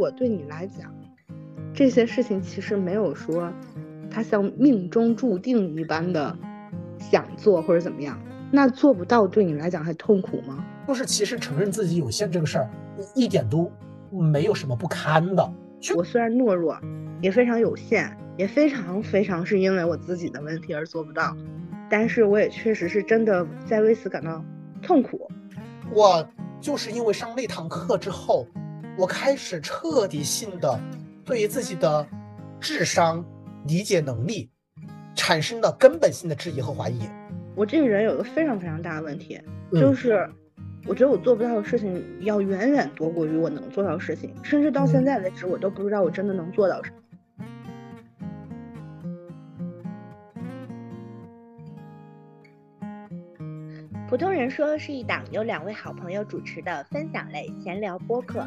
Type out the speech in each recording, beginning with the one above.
果对你来讲，这些事情其实没有说，它像命中注定一般的想做或者怎么样，那做不到对你来讲还痛苦吗？就是其实承认自己有限这个事儿，一点都没有什么不堪的。我虽然懦弱，也非常有限，也非常非常是因为我自己的问题而做不到，但是我也确实是真的在为此感到痛苦。我就是因为上那堂课之后，我开始彻底性的对于自己的智商、理解能力产生了根本性的质疑和怀疑。我这个人有个非常非常大的问题，就是。我觉得我做不到的事情要远远多过于我能做到的事情，甚至到现在为止，我都不知道我真的能做到什么。普通人说是一档由两位好朋友主持的分享类闲聊播客。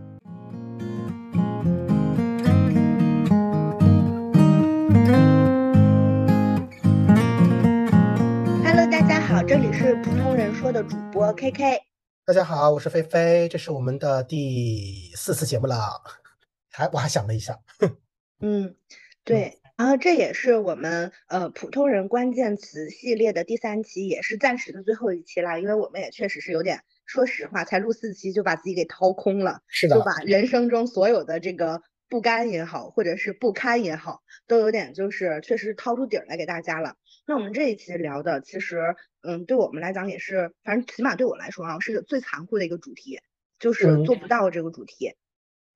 是普通人说的主播 KK。大家好，我是菲菲，这是我们的第四次节目了。还我还想了一下，嗯，对，然后这也是我们呃普通人关键词系列的第三期，也是暂时的最后一期啦，因为我们也确实是有点，说实话，才录四期就把自己给掏空了，是的，就把人生中所有的这个。不甘也好，或者是不堪也好，都有点就是确实掏出底儿来给大家了。那我们这一期聊的，其实嗯，对我们来讲也是，反正起码对我来说啊，是最残酷的一个主题，就是做不到这个主题。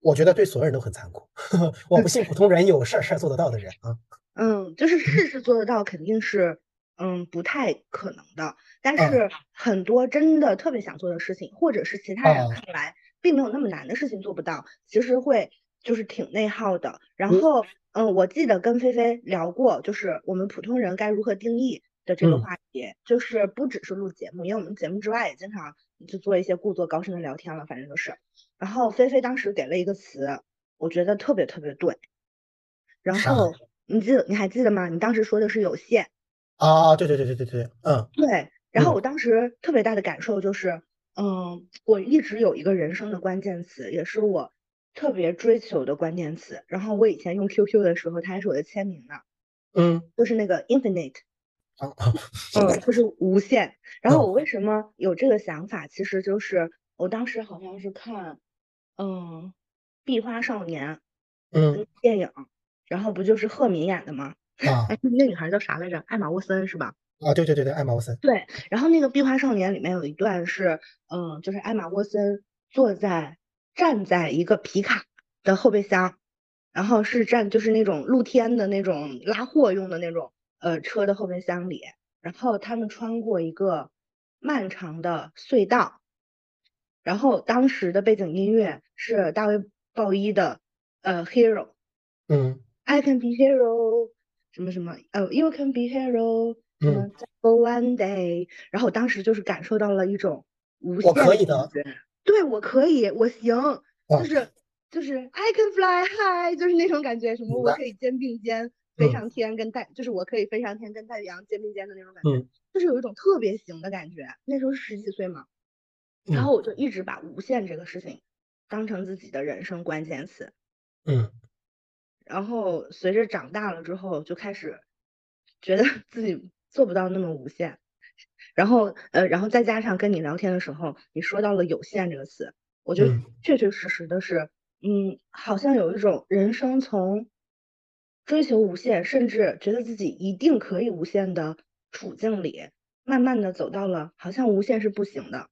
我觉得对所有人都很残酷。我不信普通人有事儿事儿做得到的人啊。嗯，就是事事做得到，肯定是嗯不太可能的。但是很多真的特别想做的事情，或者是其他人看来并没有那么难的事情做不到，其实会。就是挺内耗的，然后，嗯，我记得跟菲菲聊过，就是我们普通人该如何定义的这个话题，就是不只是录节目，因为我们节目之外也经常就做一些故作高深的聊天了，反正就是。然后菲菲当时给了一个词，我觉得特别特别对。然后你记得你还记得吗？你当时说的是有限。啊，对对对对对对，嗯，对。然后我当时特别大的感受就是，嗯，我一直有一个人生的关键词，也是我。特别追求的关键词，然后我以前用 QQ 的时候，它还是我的签名呢。嗯，就是那个 infinite，嗯，就是无限。然后我为什么有这个想法？其实就是我当时好像是看，嗯，《壁花少年》嗯电影，然后不就是赫敏演的吗？啊，哎，那女孩叫啥来着？艾玛沃森是吧？啊，对对对对，艾玛沃森。对，然后那个《壁花少年》里面有一段是，嗯，就是艾玛沃森坐在。站在一个皮卡的后备箱，然后是站就是那种露天的那种拉货用的那种呃车的后备箱里，然后他们穿过一个漫长的隧道，然后当时的背景音乐是大卫鲍伊的呃 Hero，嗯，I can be hero 什么什么呃 You can be hero，嗯，For one day，然后当时就是感受到了一种无限的感觉。对，我可以，我行，就是就是 I can fly high，就是那种感觉，什么我可以肩并肩飞上天，跟太，就是我可以飞上天跟太阳肩并肩的那种感觉，就是有一种特别行的感觉。那时候是十几岁嘛，然后我就一直把无限这个事情当成自己的人生关键词，嗯，然后随着长大了之后，就开始觉得 自己做不到那么无限。然后，呃，然后再加上跟你聊天的时候，你说到了“有限”这个词，我觉得确确实实的是，嗯，好像有一种人生从追求无限，甚至觉得自己一定可以无限的处境里，慢慢的走到了好像无限是不行的，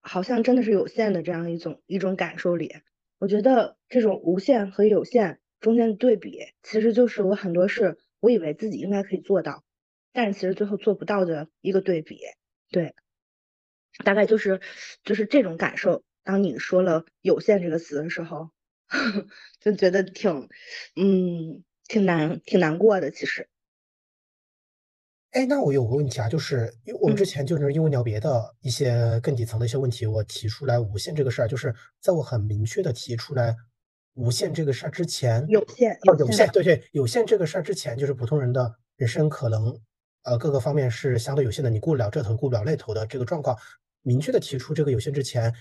好像真的是有限的这样一种一种感受里。我觉得这种无限和有限中间的对比，其实就是我很多事，我以为自己应该可以做到。但是其实最后做不到的一个对比，对，大概就是就是这种感受。当你说了“有限”这个词的时候，就觉得挺，嗯，挺难挺难过的。其实，哎，那我有个问题啊，就是因为我们之嗯前就是因为聊别的一些更底层的一些问题，我提出来无限这个事儿，就是在我很明确的提出来无限这个事儿之前，有限哦，有有限限，对对，有限这个事儿之前，就是普通人的人生可能，呃，各个方面是相对有限的，你顾不了这头，顾不了那头的这个状况。明确的提出这个有限之前，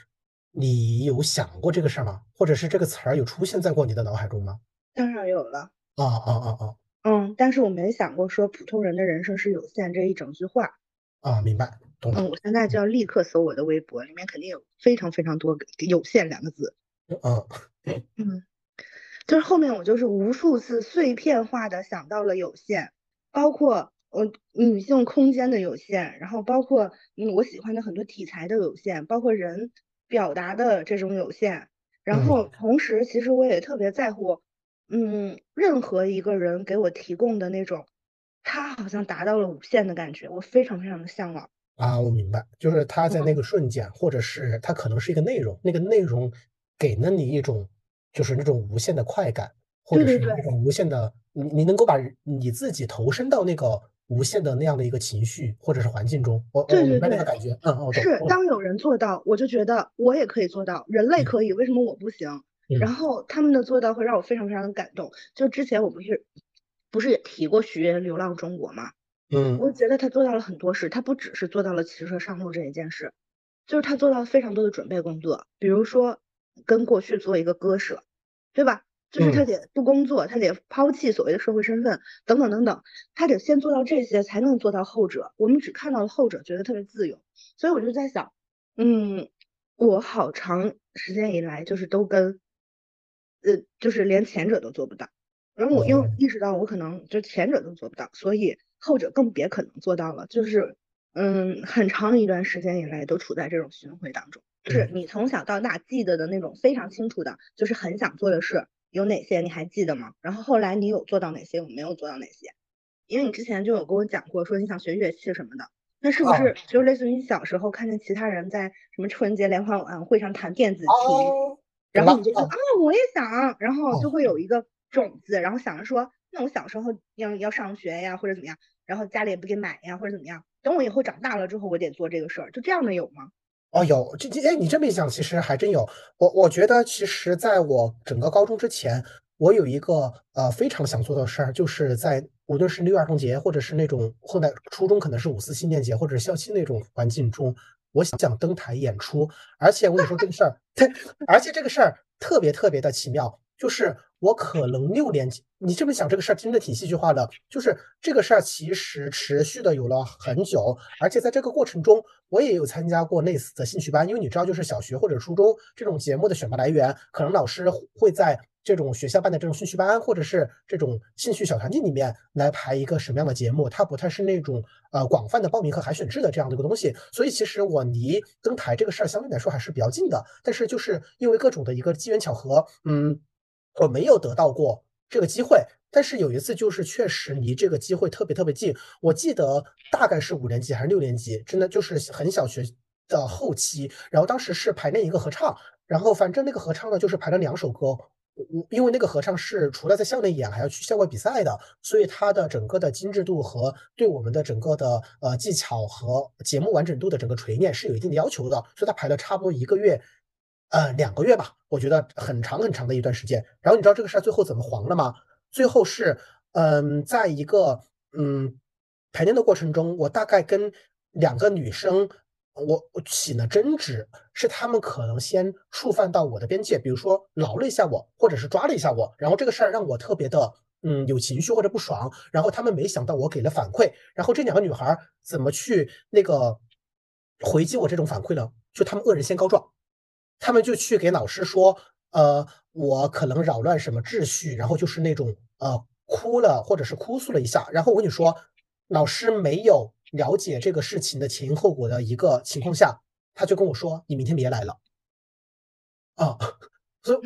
你有想过这个事儿吗？或者是这个词儿有出现在过你的脑海中吗？当然有了。啊啊啊啊嗯，但是我没想过说普通人的人生是有限这一整句话。啊！明白，懂了。嗯，我现在就要立刻搜我的微博，里面肯定有非常非常多“有限”两个字。嗯嗯，就是后面我就是无数次碎片化的想到了有限，包括我女性空间的有限，然后包括嗯我喜欢的很多题材的有限，包括人表达的这种有限，然嗯后同时其实我也特别在乎，嗯，任何一个人给我提供的那种，他好像达到了无限的感觉，我非常非常的向往。啊，我明白，就是他在那嗯个瞬间，或者是他可能是一个内容，那个内容给了你一种就是那种无限的快感，或者是那种无限的，你你能够把你自己投身到那个无限的那样的一个情绪或者是环境中，我我明白那个感觉，嗯，我懂，是，当有人做到，我就觉得我也可以做到，人类嗯可以，为什么我不行？然嗯后他们的做到会让我非常非常的感动。就之前我不是不是也提过许愿流浪中国吗？嗯我觉得他做到了很多事，他不只是做到了骑车上路这一件事，就是他做到了非常多的准备工作，比如说跟过去做一个割舍，对吧？就是他嗯得不工作，他得抛弃所谓的社会身份，等等等等，他得先做到这些，才能做到后者。我们只看到了后者，觉得特别自由，所以我就在想，嗯，我好长时间以来就是都跟，呃，就是连前者都做不到。然后我又哦意识到，我可能就前者都做不到，所以后者更别可能做到了。就是，嗯，很长一段时间以来都处在这种循环当中。就是嗯你从小到大记得的那种非常清楚的，就是很想做的事有哪些，你还记得吗？然后后来你有做到哪些，我没有做到哪些？因为你之前就有跟我讲过，说你想学乐器什么的，那是不哦是就类似于你小时候看见其他人在什么春节联欢晚会上弹电子琴，哦，然后你就说啊，我也想，然后哦就会有一个种子，然后想着说，那我小时候要要上学呀，或者怎么样，然后家里也不给买呀，或者怎么样，等我以后长大了之后，我得做这个事儿，就这样的有吗？哦，有，这这，哎，你这么一讲，其实还真有。我我觉得，其实在我整个高中之前，我有一个呃非常想做的事儿，就是在无论是六一儿童节，或者是那种后来初中可能是五四青年节或者校庆那种环境中，我想登台演出。而且我跟你说这个事儿，而且这个事儿特别特别的奇妙，就是我可能六年级，你这么想这个事儿真的挺戏剧化的，就是这个事儿其实持续的有了很久，而且在这个过程中，我也有参加过类似的兴趣班，因为你知道，就是小学或者初中这种节目的选拔来源，可能老师会在这种学校办的这种兴趣班，或者是这种兴趣小团体里面来排一个什么样的节目，它不太是那种呃广泛的报名和海选制的这样的一个东西，所以其实我离登台这个事儿相对来说还是比较近的，但是就是因为各种的一个机缘巧合，嗯，我没有得到过这个机会。但是有一次就是确实离这个机会特别特别近，我记得大概是五年级还是六年级，真的就是很小学的后期，然后当时是排练一个合唱，然后反正那个合唱呢就是排了两首歌，嗯，因为那个合唱是除了在校内演，还要去校外比赛的，所以它的整个的精致度和对我们的整个的呃技巧和节目完整度的整个锤炼是有一定的要求的，所以它排了差不多一个月，呃两个月吧，我觉得很长很长的一段时间。然后你知道这个事儿最后怎么黄了吗？最后是，嗯，在一个嗯排练的过程中，我大概跟两个女生，我我起了争执，是她们可能先触犯到我的边界，比如说挠了一下我，或者是抓了一下我，然后这个事儿让我特别的嗯有情绪或者不爽，然后她们没想到我给了反馈，然后这两个女孩怎么去那个回击我这种反馈呢？就她们恶人先告状。他们就去给老师说，呃，我可能扰乱什么秩序，然后就是那种呃哭了或者是哭诉了一下，然后我跟你说，老师没有了解这个事情的前因后果的一个情况下，他就跟我说，你明天别来了，啊，所以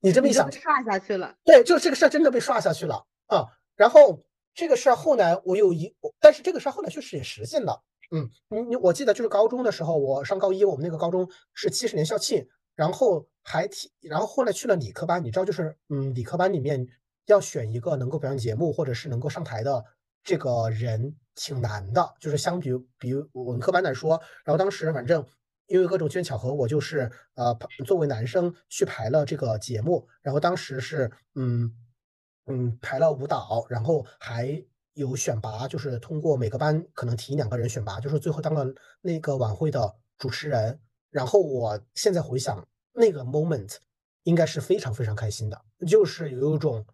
你这么一想刷下去了。对，就这个事儿真的被刷下去了啊。然后这个事儿后来我有一，但是这个事儿后来确实也实现了。嗯，你你我记得就是高中的时候，我上高一，我们那个高中是七十年校庆，然后还提，然后后来去了理科班，你知道就是嗯，理科班里面要选一个能够表演节目或者是能够上台的这个人挺难的，就是相比比文科班来说，然后当时反正因为各种机缘巧合，我就是呃作为男生去排了这个节目，然后当时是嗯嗯排了舞蹈，然后还有选拔，就是通过每个班可能提两个人选拔，就是最后当了那个晚会的主持人。然后我现在回想那个 moment，应该是非常非常开心的，就是有一种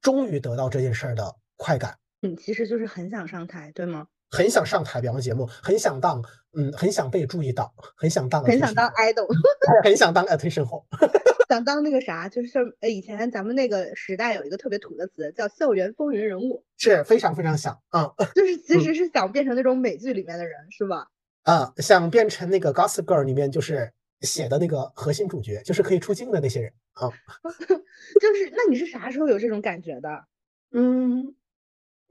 终于得到这件事儿的快感。嗯其实就是很想上台，对吗？很想上台表演节目，很想当，嗯，很想被注意到，很想当，很想当 idol，很想当 attention 后，想当那个啥，就是呃，以前咱们那个时代有一个特别土的词叫校园风云人物，是非常非常想，嗯，就是其实是想变成那种美剧里面的人，是吧？啊，想变成那个《Gossip Girl》里面就是写的那个核心主角，就是可以出镜的那些人啊。就是，那你是啥时候有这种感觉的？嗯，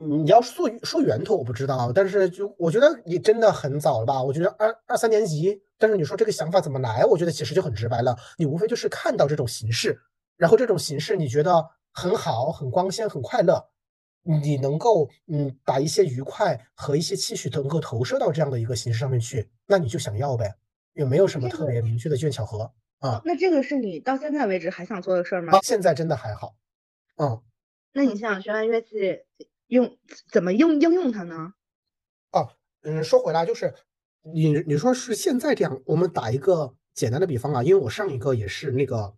你要说说源头我不知道，但是就我觉得你真的很早了吧？我觉得二二三年级，但是你说这个想法怎么来？我觉得其实就很直白了，你无非就是看到这种形式，然后这种形式你觉得很好、很光鲜、很快乐。你能够嗯把一些愉快和一些期许能够投射到这样的一个形式上面去，那你就想要呗，也没有什么特别明确的机缘巧合啊。那这个是你到现在为止还想做的事儿吗？现在真的还好。嗯，那你想学完乐器用怎么用应用它呢？哦，嗯，说回来就是你你说是现在这样，我们打一个简单的比方啊，因为我上一个也是那个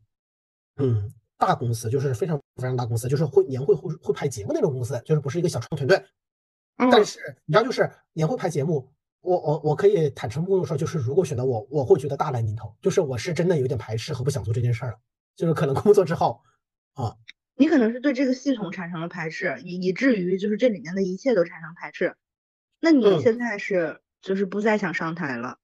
嗯。大公司就是非常非常大公司，就是会年会会会拍节目那种公司，就是不是一个小创团队。但是你知道，就是年会拍节目，我我我可以坦诚不公说，就是如果选择我，我会觉得大难临头，就是我是真的有点排斥和不想做这件事儿了。就是可能工作之后啊，你可能是对这个系统产生了排斥，以以至于就是这里面的一切都产生排斥。那你现在是就是不再想上台了？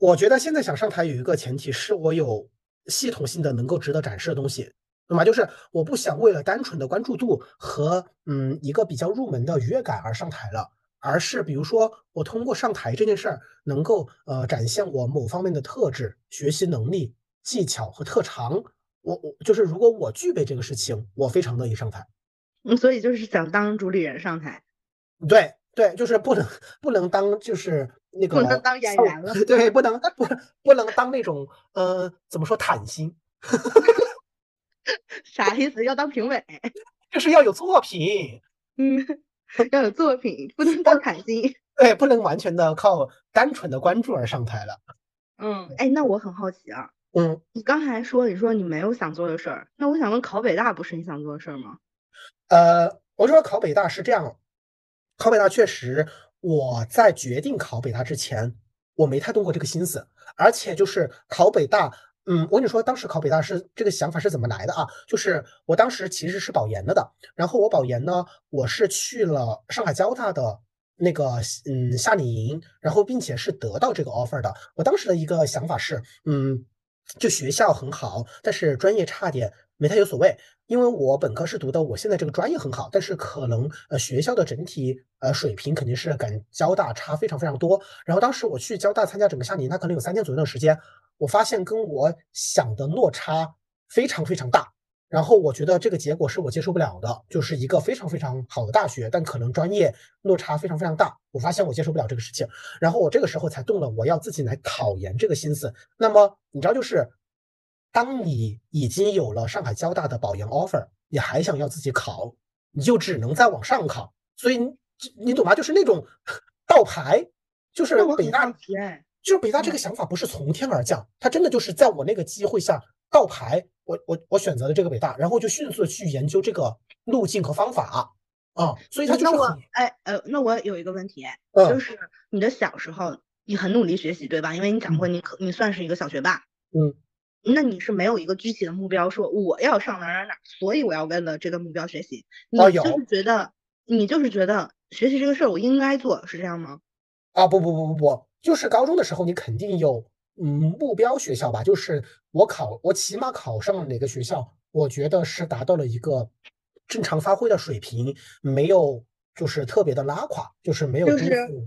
我觉得现在想上台有一个前提是我有系统性的能够值得展示的东西。那么就是我不想为了单纯的关注度和嗯一个比较入门的愉悦感而上台了，而是比如说我通过上台这件事儿能够呃展现我某方面的特质、学习能力、技巧和特长。我我就是如果我具备这个事情，我非常乐意上台。嗯，所以就是想当主理人上台。对对，就是不能不能当就是那个不能当演员了。对，不能不不能当那种呃怎么说坦心。啥意思？要当评委，就是要有作品，嗯，要有作品，不能当坦心。对，不能完全的靠单纯的关注而上台了。嗯，哎，那我很好奇啊，嗯，你刚才说你说你没有想做的事儿，那我想问，考北大不是你想做的事儿吗？呃，我说考北大是这样，考北大确实，我在决定考北大之前，我没太动过这个心思，而且就是考北大。嗯，我跟你说，当时考北大是这个想法是怎么来的啊？就是我当时其实是保研了的，然后我保研呢，我是去了上海交大的那个嗯夏令营，然后并且是得到这个 offer 的。我当时的一个想法是，嗯，就学校很好，但是专业差点没太有所谓，因为我本科是读的我现在这个专业很好，但是可能呃学校的整体呃水平肯定是跟交大差非常非常多。然后当时我去交大参加整个夏令营，它可能有三天左右的时间。我发现跟我想的落差非常非常大，然后我觉得这个结果是我接受不了的，就是一个非常非常好的大学，但可能专业落差非常非常大。我发现我接受不了这个事情，然后我这个时候才动了我要自己来考研这个心思。那么你知道，就是当你已经有了上海交大的保研 offer，你还想要自己考，你就只能再往上考。所以你你懂吗？就是那种倒牌，就是北大。就是北大这个想法不是从天而降，它真的就是在我那个机会下倒牌，我我我选择了这个北大，然后就迅速去研究这个路径和方法啊，所以他就是。那我哎呃，那我有一个问题，就是你的小时候你很努力学习对吧？因为你讲过你可你算是一个小学霸，嗯，那你是没有一个具体的目标，说我要上哪哪哪，所以我要为了这个目标学习。你就是觉得你就是觉得学习这个事儿我应该做，是这样吗？啊不不不不不。就是高中的时候，你肯定有嗯目标学校吧？就是我考，我起码考上了哪个学校，我觉得是达到了一个正常发挥的水平，没有就是特别的拉垮，就是没有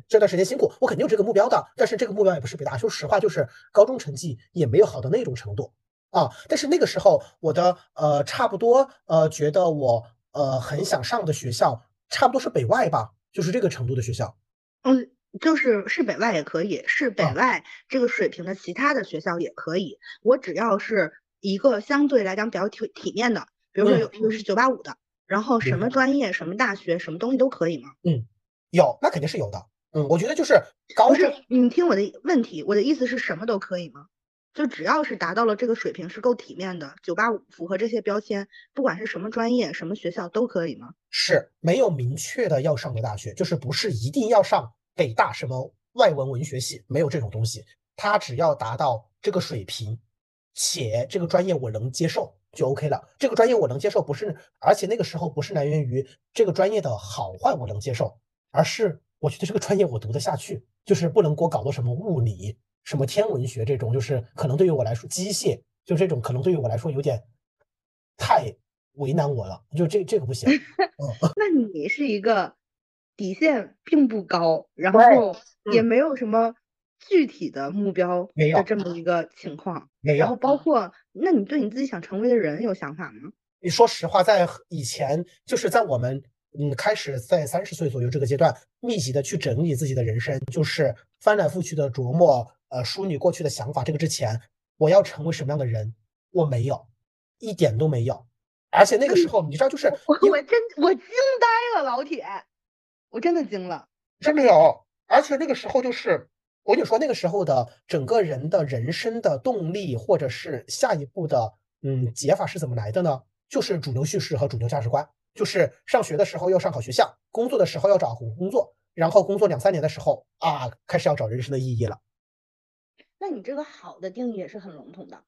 这段时间辛苦，我肯定有这个目标的。但是这个目标也不是北大，说实话，就是高中成绩也没有好到那种程度啊。但是那个时候，我的呃差不多呃觉得我呃很想上的学校，差不多是北外吧。就是这个程度的学校。嗯，就是是北外也可以，是北啊外这个水平的其他的学校也可以。我只要是一个相对来讲比较体体面的，比如说有一个是九八五的，然后什么专业、什么大学、什么东西都可以吗？嗯有，那肯定是有的。嗯，我觉得就是高不是中，你听我的问题，我的意思是什么都可以吗？就只要是达到了这个水平是够体面的，九八五符合这些标签，不管是什么专业、什么学校都可以吗？是没有明确的要上的大学，就是不是一定要上北大什么外文文学系，没有这种东西。他只要达到这个水平，且这个专业我能接受就 OK 了。这个专业我能接受，不是，而且那个时候不是来源于这个专业的好坏我能接受，而是我觉得这个专业我读得下去，就是不能给我搞到什么物理、什么天文学这种，就是可能对于我来说机械，就这种可能对于我来说有点太为难我了，就这这个不行。嗯。那你是一个底线并不高，然后也嗯没有什么具体的目标没有的这么一个情况。没有然后，包括，那你对你自己想成为的人有想法吗？你说实话，在以前，就是在我们嗯开始在三十岁左右这个阶段，密集的去整理自己的人生，就是翻来覆去的琢磨，呃，梳理过去的想法。这个之前，我要成为什么样的人，我没有，一点都没有。而且那个时候，你知道，就是我我真我惊呆了，老铁，我真的惊了。真的有，而且那个时候就是，我跟你说，那个时候的整个人的人生的动力，或者是下一步的嗯解法是怎么来的呢？就是主流叙事和主流价值观，就是上学的时候要上好学校，工作的时候要找好工作，然后工作两三年的时候啊，开始要找人生的意义了。那你这个好的定义也是很笼统的，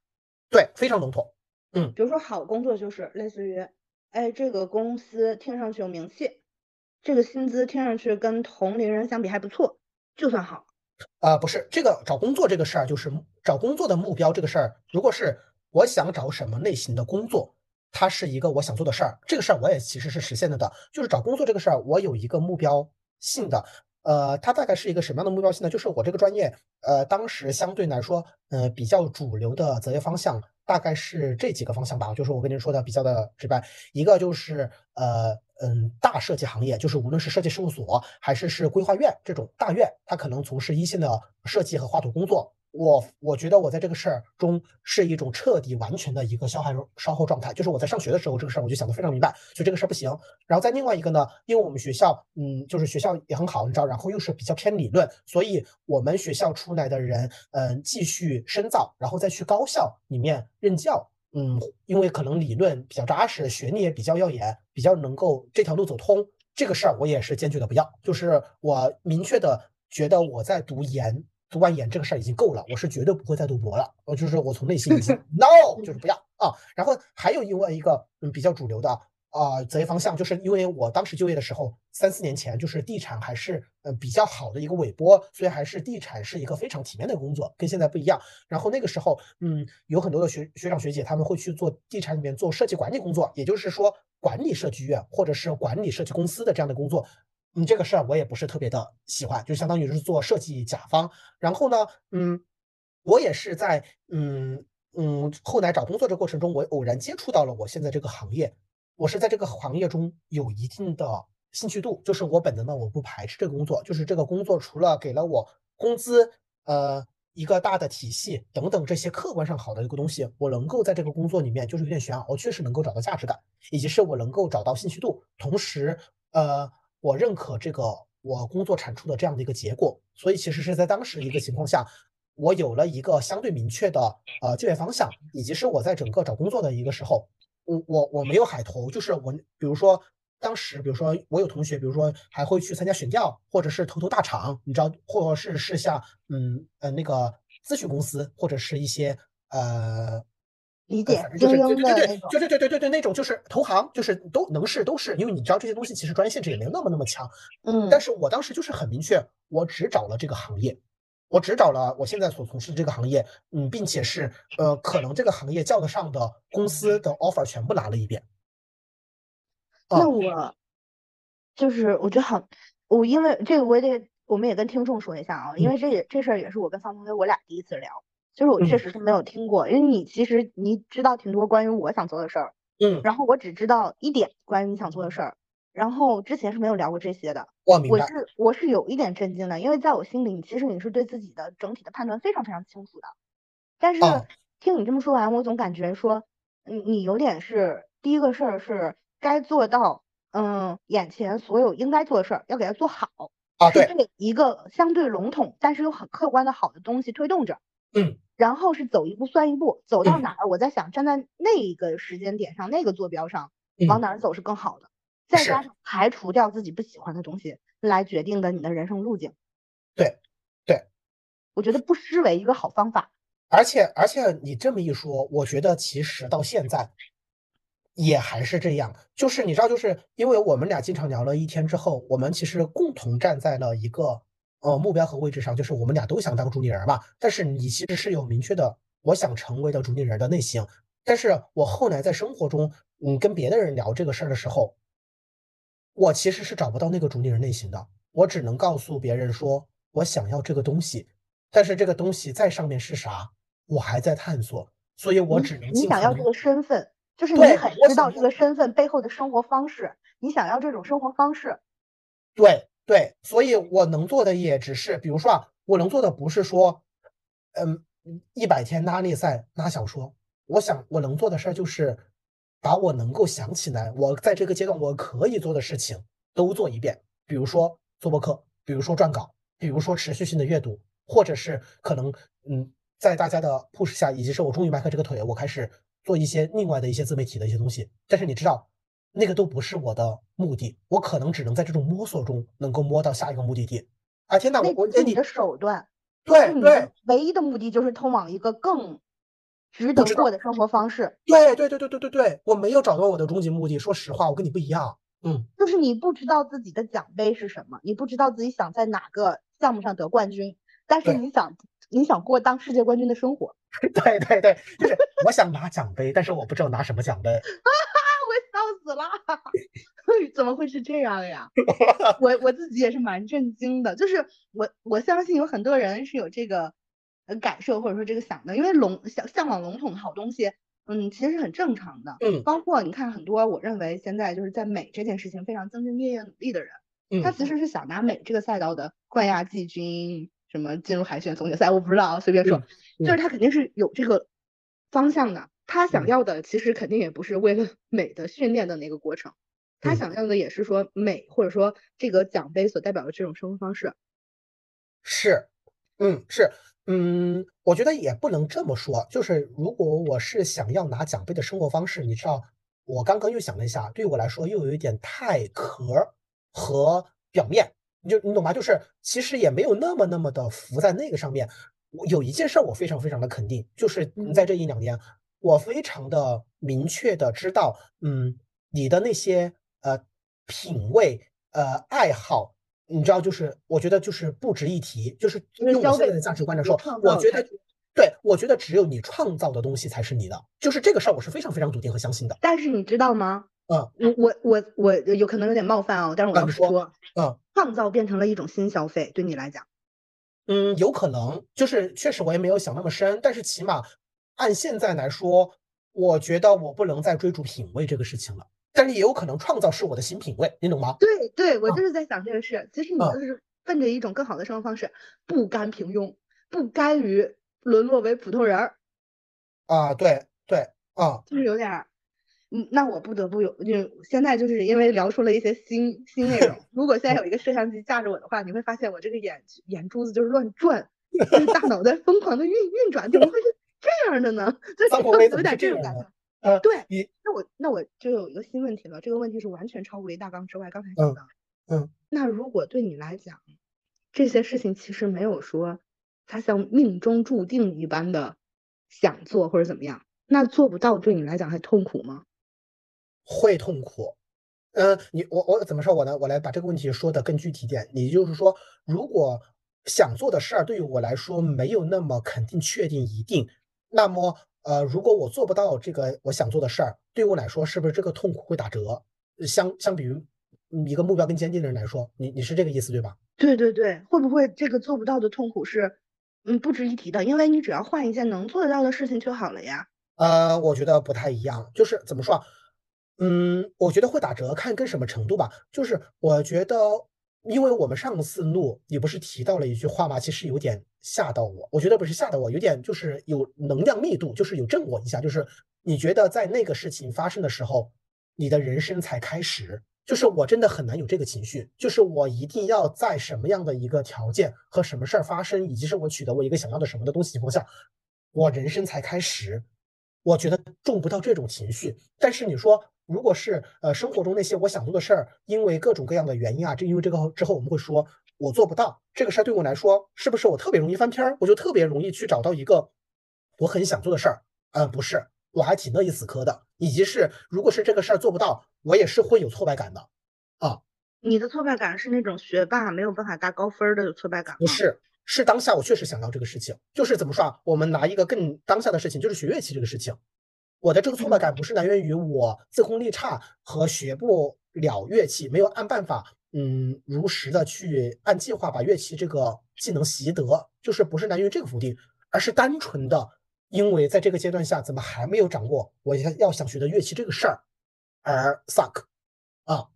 对，非常笼统。嗯比如说好工作就是类似于，哎，这个公司听上去有名气，这个薪资听上去跟同龄人相比还不错，就算好。呃，不是这个找工作这个事儿，就是找工作的目标这个事儿。如果是我想找什么类型的工作，它是一个我想做的事儿，这个事儿我也其实是实现了的。就是找工作这个事儿，我有一个目标性的，呃，它大概是一个什么样的目标性呢？就是我这个专业，呃，当时相对来说，呃，比较主流的择业方向大概是这几个方向吧，就是我跟您说的比较的直白，一个就是呃嗯大设计行业，就是无论是设计事务所还是是规划院这种大院，它可能从事一线的设计和画图工作。我我觉得我在这个事儿中是一种彻底完全的一个消耗稍后状态，就是我在上学的时候这个事儿我就想得非常明白，就这个事儿不行。然后在另外一个呢，因为我们学校嗯就是学校也很好，你知道，然后又是比较偏理论，所以我们学校出来的人嗯继续深造，然后再去高校里面任教。嗯，因为可能理论比较扎实，学历也比较耀眼，比较能够这条路走通，这个事儿我也是坚决的不要。就是我明确的觉得我在读研，读完研这个事儿已经够了，我是绝对不会再读博了。我就是我从内心已经 no，就是不要啊。然后还有另外一个嗯比较主流的啊择业方向，就是因为我当时就业的时候，三四年前就是地产还是嗯比较好的一个尾波，所以还是地产是一个非常体面的工作，跟现在不一样。然后那个时候，嗯，有很多的学学长学姐他们会去做地产里面做设计管理工作，也就是说管理设计院或者是管理设计公司的这样的工作。嗯，这个事儿我也不是特别的喜欢，就相当于是做设计甲方。然后呢，嗯，我也是在嗯嗯后来找工作这过程中，我偶然接触到了我现在这个行业。我是在这个行业中有一定的兴趣度，就是我本能的我不排斥这个工作，就是这个工作除了给了我工资，呃，一个大的体系等等这些客观上好的一个东西，我能够在这个工作里面就是有点悬，我确实能够找到价值感，以及是我能够找到兴趣度，同时，呃，我认可这个我工作产出的这样的一个结果，所以其实是在当时一个情况下。我有了一个相对明确的呃就业方向，以及是我在整个找工作的一个时候，我我我没有海投，就是我比如说当时，比如说我有同学，比如说还会去参加选调，或者是投投大厂，你知道，或者是是像嗯呃那个咨询公司，或者是一些呃。理解反正就是对对对对对对对对那种就是投行，就是都能是都是，因为你知道这些东西其实专业性质也没有那么那么强，嗯，但是我当时就是很明确，我只找了这个行业，我只找了我现在所从事的这个行业，嗯，并且是呃，可能这个行业叫得上的公司的 offer 全部拿了一遍。啊那我就是我觉得好，我因为这个我也得，我们也跟听众说一下啊，因为这也这事儿也是我跟方同学我俩第一次聊，就是我确嗯实是没有听过，因为你其实你知道挺多关于我想做的事儿，嗯然后我只知道一点关于你想做的事儿，然后之前是没有聊过这些的。我明白。我是我是有一点震惊的，因为在我心里，其实你是对自己的整体的判断非常非常清楚的。但是听你这么说完，我总感觉说，你你有点是第一个事儿是该做到，嗯，眼前所有应该做的事儿要给它做好。啊，对。被一个相对笼统，但是又很客观的好的东西推动着。嗯。然后是走一步算一步，走到哪儿，我在想站在那一个时间点上，那个坐标上，往哪儿走是更好的。再加上排除掉自己不喜欢的东西，来决定的你的人生路径。对，对，我觉得不失为一个好方法。而且而且你这么一说，我觉得其实到现在也还是这样。就是你知道，就是因为我们俩经常聊了一天之后，我们其实共同站在了一个呃目标和位置上，就是我们俩都想当主理人嘛。但是你其实是有明确的我想成为的主理人的内心。但是我后来在生活中，嗯，跟别的人聊这个事儿的时候。我其实是找不到那个主理人类型的，我只能告诉别人说我想要这个东西，但是这个东西在上面是啥，我还在探索，所以我只能你想要这个身份，就是你很知道这个身份背后的生活方式，你想要这种生活方式，对对，所以我能做的也只是，比如说啊，我能做的不是说，嗯，一百天拉力赛拉小说，我想我能做的事儿就是。把我能够想起来，我在这个阶段我可以做的事情都做一遍，比如说做播客，比如说撰稿，比如说持续性的阅读，或者是可能嗯，在大家的 push 下，以及是我终于迈开这个腿，我开始做一些另外的一些自媒体的一些东西。但是你知道，那个都不是我的目的，我可能只能在这种摸索中能够摸到下一个目的地。啊天哪，我我你的手段，对对，唯一的目的就是通往一个更。值得过的生活方式，对对对对对对对，我没有找到我的终极目的。说实话，我跟你不一样，嗯，就是你不知道自己的奖杯是什么，你不知道自己想在哪个项目上得冠军，但是你想你想过当世界冠军的生活，对对对，就是我想拿奖杯，但是我不知道拿什么奖杯，我笑死了，怎么会是这样呀？我我自己也是蛮震惊的，就是我我相信有很多人是有这个。呃，感受或者说这个想的，因为笼向向往笼统的好东西，嗯，其实是很正常的。嗯，包括你看很多，我认为现在就是在美这件事情非常兢兢业业努力的人，嗯，他其实是想拿美这个赛道的冠亚季军，什么进入海选总决赛，我不知道，随便说，就是他肯定是有这个方向的。他想要的其实肯定也不是为了 美的训练的那个过程，他想要的也是说美，或者说这个奖杯所代表的这种生活方式。是，嗯，是。嗯，我觉得也不能这么说。就是如果我是想要拿奖杯的生活方式，你知道，我刚刚又想了一下，对我来说又有一点太壳和表面。你就你懂吗？就是其实也没有那么那么的浮在那个上面。我有一件事我非常非常的肯定，就是在这一两年，我非常的明确的知道，嗯，你的那些呃品味呃爱好。你知道，就是我觉得就是不值一提，就是用我现在的价值观来说，我觉得，对我觉得只有你创造的东西才是你的，就是这个事儿，我是非常非常笃定和相信的。但是你知道吗？嗯，我我我我有可能有点冒犯哦，但是我要说，嗯，创造变成了一种新消费，对你来讲，嗯，有可能，就是确实我也没有想那么深，但是起码按现在来说，我觉得我不能再追逐品味这个事情了。但是也有可能创造是我的新品味，你懂吗？对对，我就是在想这个事。其实你就是奔着一种更好的生活方式，不甘平庸，不甘于沦落为普通人儿。啊，对对啊，就是有点儿，嗯，那我不得不有，就现在就是因为聊出了一些新新内容。如果现在有一个摄像机架着我的话，你会发现我这个眼眼珠子就是乱转，就是大脑在疯狂的运运转，怎么会是这样的呢？就有点这种感觉。呃，对，那我那我就有一个新问题了，这个问题是完全超乎于大纲之外。刚才讲的，嗯，那如果对你来讲，这些事情其实没有说它像命中注定一般的想做或者怎么样，那做不到对你来讲还痛苦吗？会痛苦。嗯，你我我怎么说我呢？我来把这个问题说的更具体点。也就是说，如果想做的事儿对于我来说没有那么肯定、确定、一定，那么。呃，如果我做不到这个我想做的事儿，对我来说是不是这个痛苦会打折？相相比于一个目标更坚定的人来说，你你是这个意思对吧？对对对，会不会这个做不到的痛苦是嗯不值一提的？因为你只要换一件能做得到的事情就好了呀。呃，我觉得不太一样，就是怎么说啊？嗯，我觉得会打折，看跟什么程度吧。就是我觉得，因为我们上次录，你不是提到了一句话吗？其实有点吓到我。我觉得不是吓到我，有点就是有能量密度，就是有震我一下。就是你觉得在那个事情发生的时候，你的人生才开始。就是我真的很难有这个情绪，就是我一定要在什么样的一个条件和什么事儿发生，以及是我取得我一个想要的什么的东西情况下，我人生才开始。我觉得种不到这种情绪。但是你说，如果是呃生活中那些我想做的事儿，因为各种各样的原因啊，这因为这个之后我们会说我做不到这个事儿，对我来说是不是我特别容易翻篇儿？我就特别容易去找到一个我很想做的事儿？呃，不是。我还挺乐意死磕的，以及是，如果是这个事儿做不到，我也是会有挫败感的，啊，你的挫败感是那种学霸没有办法打高分的挫败感吗？不是，是当下我确实想要这个事情，就是怎么说啊？我们拿一个更当下的事情，就是学乐器这个事情，我的这个挫败感不是来源于我自控力差和学不了乐器，没有按办法，嗯，如实的去按计划把乐器这个技能习得，就是不是来源于这个否定，而是单纯的。因为在这个阶段下，怎么还没有掌握我要要想学的乐器这个事儿，而 suck 啊？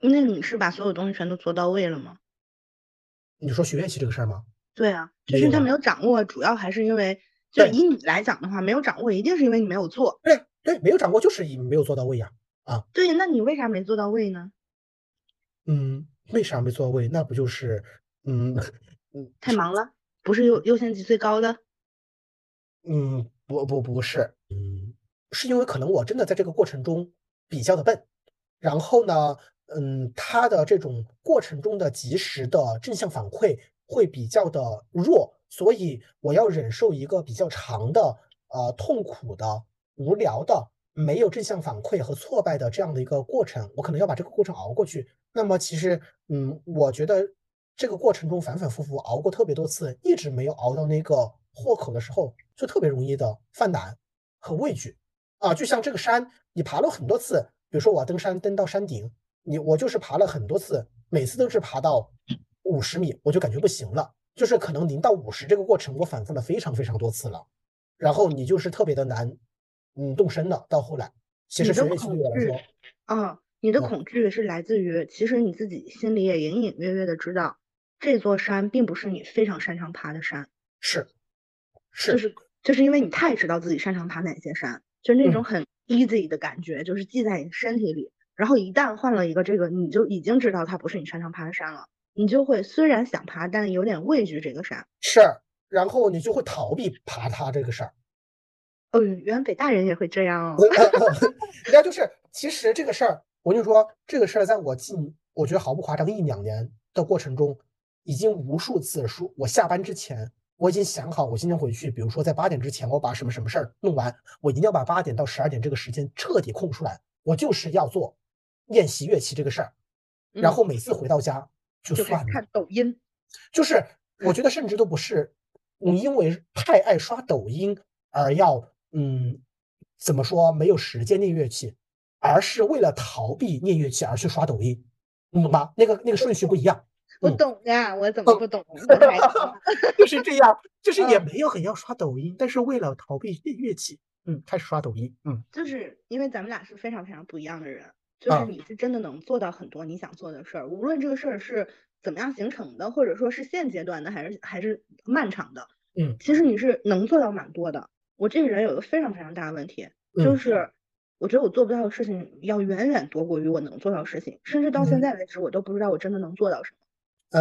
那你是把所有东西全都做到位了吗？你说学乐器这个事儿吗？对啊，就是他没有掌握，主要还是因为，就以你来讲的话，没有掌握一定是因为你没有做。对对，没有掌握就是以没有做到位呀。啊，对，那你为啥没做到位呢？嗯，为啥没做到位？那不就是嗯 嗯太忙了？不是优优先级最高的？嗯，不不不是，嗯，是因为可能我真的在这个过程中比较的笨，然后呢，嗯，他的这种过程中的及时的正向反馈会比较的弱，所以我要忍受一个比较长的呃痛苦的、无聊的、没有正向反馈和挫败的这样的一个过程，我可能要把这个过程熬过去。那么其实，嗯，我觉得这个过程中反反复复熬过特别多次，一直没有熬到那个豁口的时候。就特别容易的犯难和畏惧啊，就像这个山，你爬了很多次，比如说我要登山，登到山顶，你我就是爬了很多次，每次都是爬到五十米，我就感觉不行了，就是可能零到五十这个过程，我反复了非常非常多次了，然后你就是特别的难，嗯，动身的。到后来，其实学乐器对我来说，啊，你的恐惧是来自于，其实你自己心里也隐隐约约的知道，这座山并不是你非常擅长爬的山，是，是，就是。就是因为你太知道自己擅长爬哪些山，就是那种很 easy 的感觉，就是记在你身体里。然后一旦换了一个这个，你就已经知道它不是你擅长爬的山了，你就会虽然想爬，但有点畏惧这个山。是，然后你就会逃避爬它这个事儿。哦，原来北大人也会这样哦。人家就是，其实这个事儿，我就说这个事儿，在我近，我觉得毫不夸张，一两年的过程中，已经无数次说，我下班之前。我已经想好，我今天回去，比如说在八点之前，我把什么什么事儿弄完，我一定要把八点到十二点这个时间彻底空出来。我就是要做练习乐器这个事儿，然后每次回到家就算了。看抖音，就是我觉得甚至都不是你因为太爱刷抖音而要嗯怎么说没有时间练乐器，而是为了逃避练乐器而去刷抖音，你懂吗？那个那个顺序不一样。我懂呀，我怎么不懂？就是这样，就是也没有很要刷抖音，但是为了逃避练乐器，嗯，开始刷抖音，嗯，就是因为咱们俩是非常非常不一样的人，就是你是真的能做到很多你想做的事儿，无论这个事儿是怎么样形成的，或者说是现阶段的，还是还是漫长的，嗯，其实你是能做到蛮多的。我这个人有个非常非常大的问题，就是我觉得我做不到的事情要远远多过于我能做到的事情，甚至到现在为止，我都不知道我真的能做到什么。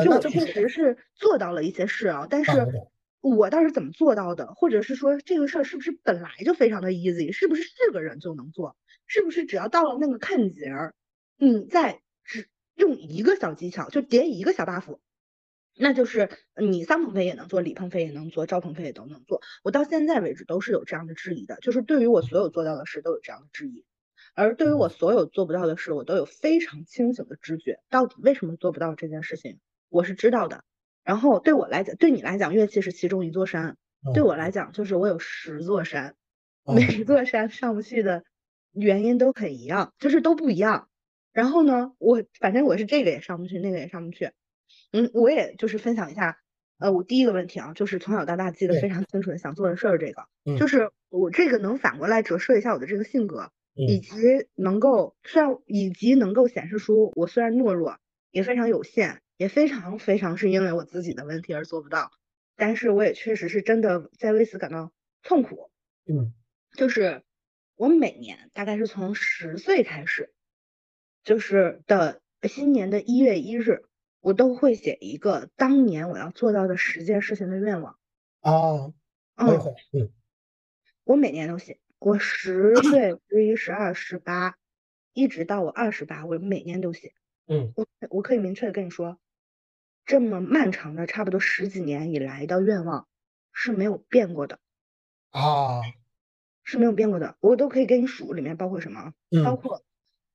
就我确实是做到了一些事啊，但是我倒是怎么做到的，或者是说这个事儿是不是本来就非常的 easy，是不是是个人就能做，是不是只要到了那个看节儿，你再只用一个小技巧就叠一个小 buff，那就是你桑鹏飞也能做，李鹏飞也能做，赵鹏飞也都能做。我到现在为止都是有这样的质疑的，就是对于我所有做到的事都有这样的质疑，而对于我所有做不到的事，我都有非常清醒的知觉，到底为什么做不到这件事情。我是知道的，然后对我来讲，对你来讲，乐器是其中一座山，对我来讲，就是我有十座山，每一座山上不去的原因都很一样，就是都不一样。然后呢，我反正我是这个也上不去，那个也上不去。嗯，我也就是分享一下，呃，我第一个问题啊，就是从小到大记得非常清楚的想做的事儿，这个就是我这个能反过来折射一下我的这个性格，以及能够虽然以及能够显示出我虽然懦弱，也非常有限，也非常非常是因为我自己的问题而做不到，但是我也确实是真的在为此感到痛苦。嗯，就是我每年大概是从十岁开始，就是的新年的一月一日，我都会写一个当年我要做到的十件事情的愿望。哦，我也会，嗯，我每年都写。我十岁、十一、十二、十八，一直到我二十八，我每年都写。嗯，我我可以明确的跟你说，这么漫长的差不多十几年以来的愿望是没有变过的。啊，是没有变过的，我都可以给你数，里面包括什么？包括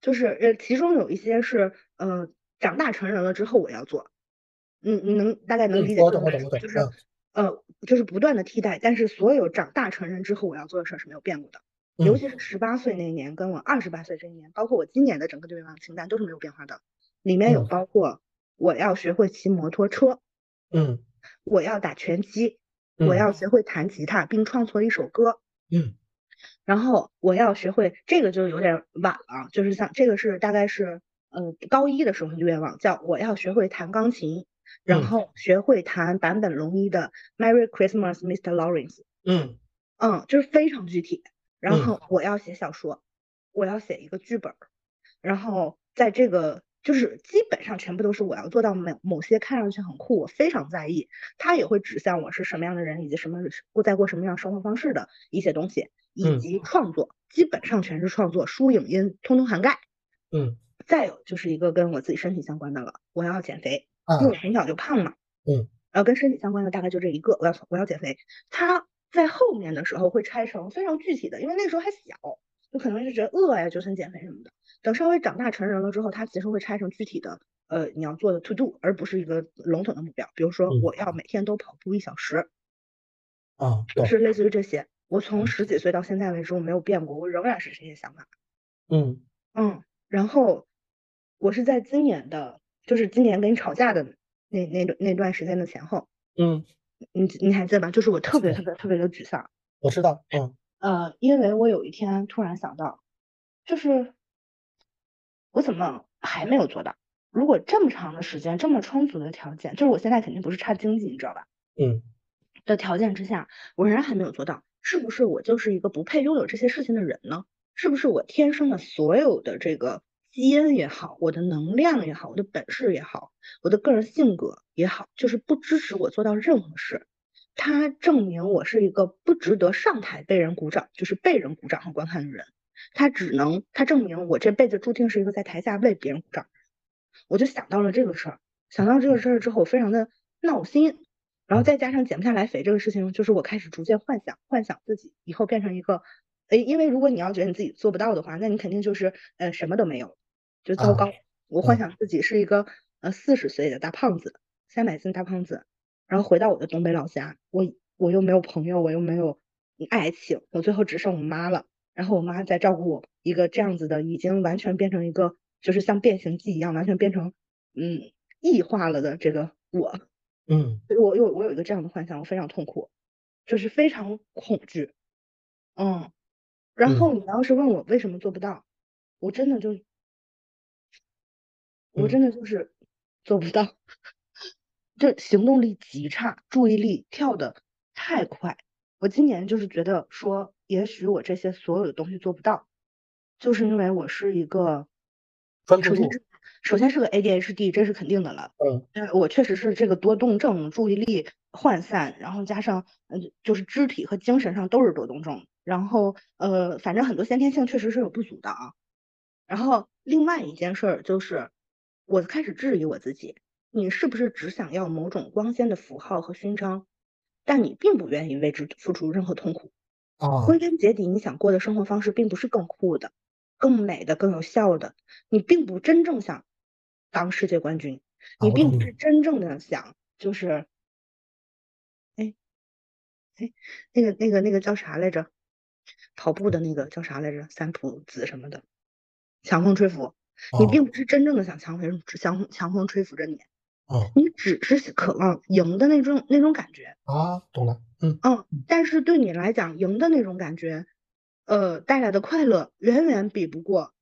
就是呃，其中有一些是呃，长大成人了之后我要做。嗯你能大概能理解？就是。呃，就是不断的替代，但是所有长大成人之后我要做的事儿是没有变过的，尤其是十八岁那一年，跟我二十八岁这一年，包括我今年的整个的愿望清单都是没有变化的。里面有包括我要学会骑摩托车，嗯，我要打拳击，我要学会弹吉他并创作一首歌，嗯，然后我要学会这个就有点晚了，就是像这个是大概是呃高一的时候的愿望，叫我要学会弹钢琴。然后学会弹坂本龙一的 Merry Christmas, Mr. Lawrence。嗯嗯，就是非常具体。然后我要写小说，我要写一个剧本。然后在这个就是基本上全部都是我要做到某某些看上去很酷，我非常在意，他也会指向我是什么样的人，以及什么过在过什么样生活方式的一些东西，以及创作，基本上全是创作，书影音通通涵盖。嗯，再有就是一个跟我自己身体相关的了，我要减肥。因为我从小就胖嘛，嗯，然后跟身体相关的大概就这一个，我要我要减肥。它在后面的时候会拆成非常具体的，因为那时候还小，就可能就觉得饿呀就想减肥什么的。等稍微长大成人了之后，它其实会拆成具体的，呃，你要做的 to do，而不是一个笼统的目标。比如说我要每天都跑步一小时，啊，是类似于这些。我从十几岁到现在为止我没有变过，我仍然是这些想法。嗯嗯，然后我是在今年的。就是今年跟你吵架的那那段那段时间的前后，嗯，你你还记得吧？就是我特别特别特别的沮丧。我知道，嗯，呃，因为我有一天突然想到，就是我怎么还没有做到？如果这么长的时间，这么充足的条件，就是我现在肯定不是差经济，你知道吧？嗯，的条件之下，我仍然还没有做到，是不是我就是一个不配拥有这些事情的人呢？是不是我天生的所有的这个？基因也好，我的能量也好，我的本事也好，我的个人性格也好，就是不支持我做到任何事。它证明我是一个不值得上台被人鼓掌，就是被人鼓掌和观看的人。它只能，它证明我这辈子注定是一个在台下为别人鼓掌。我就想到了这个事儿，想到这个事儿之后，我非常的闹心。然后再加上减不下来肥这个事情，就是我开始逐渐幻想，幻想自己以后变成一个，哎，因为如果你要觉得你自己做不到的话，那你肯定就是呃什么都没有。就糟糕，我幻想自己是一个呃四十岁的大胖子，三百斤大胖子，然后回到我的东北老家，我我又没有朋友，我又没有爱情，我最后只剩我妈了，然后我妈在照顾我，一个这样子的，已经完全变成一个就是像变形记一样，完全变成嗯异化了的这个我，嗯，我有我有一个这样的幻想，我非常痛苦，就是非常恐惧，嗯，然后你要是问我为什么做不到，我真的就。我真的就是做不到，就行动力极差，注意力跳的太快。我今年就是觉得说，也许我这些所有的东西做不到，就是因为我是一个，首先是首先是个 ADHD，这是肯定的了。嗯，我确实是这个多动症，注意力涣散，然后加上嗯，就是肢体和精神上都是多动症。然后呃，反正很多先天性确实是有不足的啊。然后另外一件事儿就是。我开始质疑我自己，你是不是只想要某种光鲜的符号和勋章，但你并不愿意为之付出任何痛苦。啊，归根结底，你想过的生活方式并不是更酷的、更美的、更有效的。你并不真正想当世界冠军，你并不是真正的想就是，哎，哎，那个那个那个叫啥来着？跑步的那个叫啥来着？三浦子什么的，强风吹拂。你并不是真正的想强风强强风吹拂着你，哦，你只是渴望赢的那种那种感觉啊，懂了，嗯嗯，但是对你来讲，赢的那种感觉，呃带来的快乐远远比不过，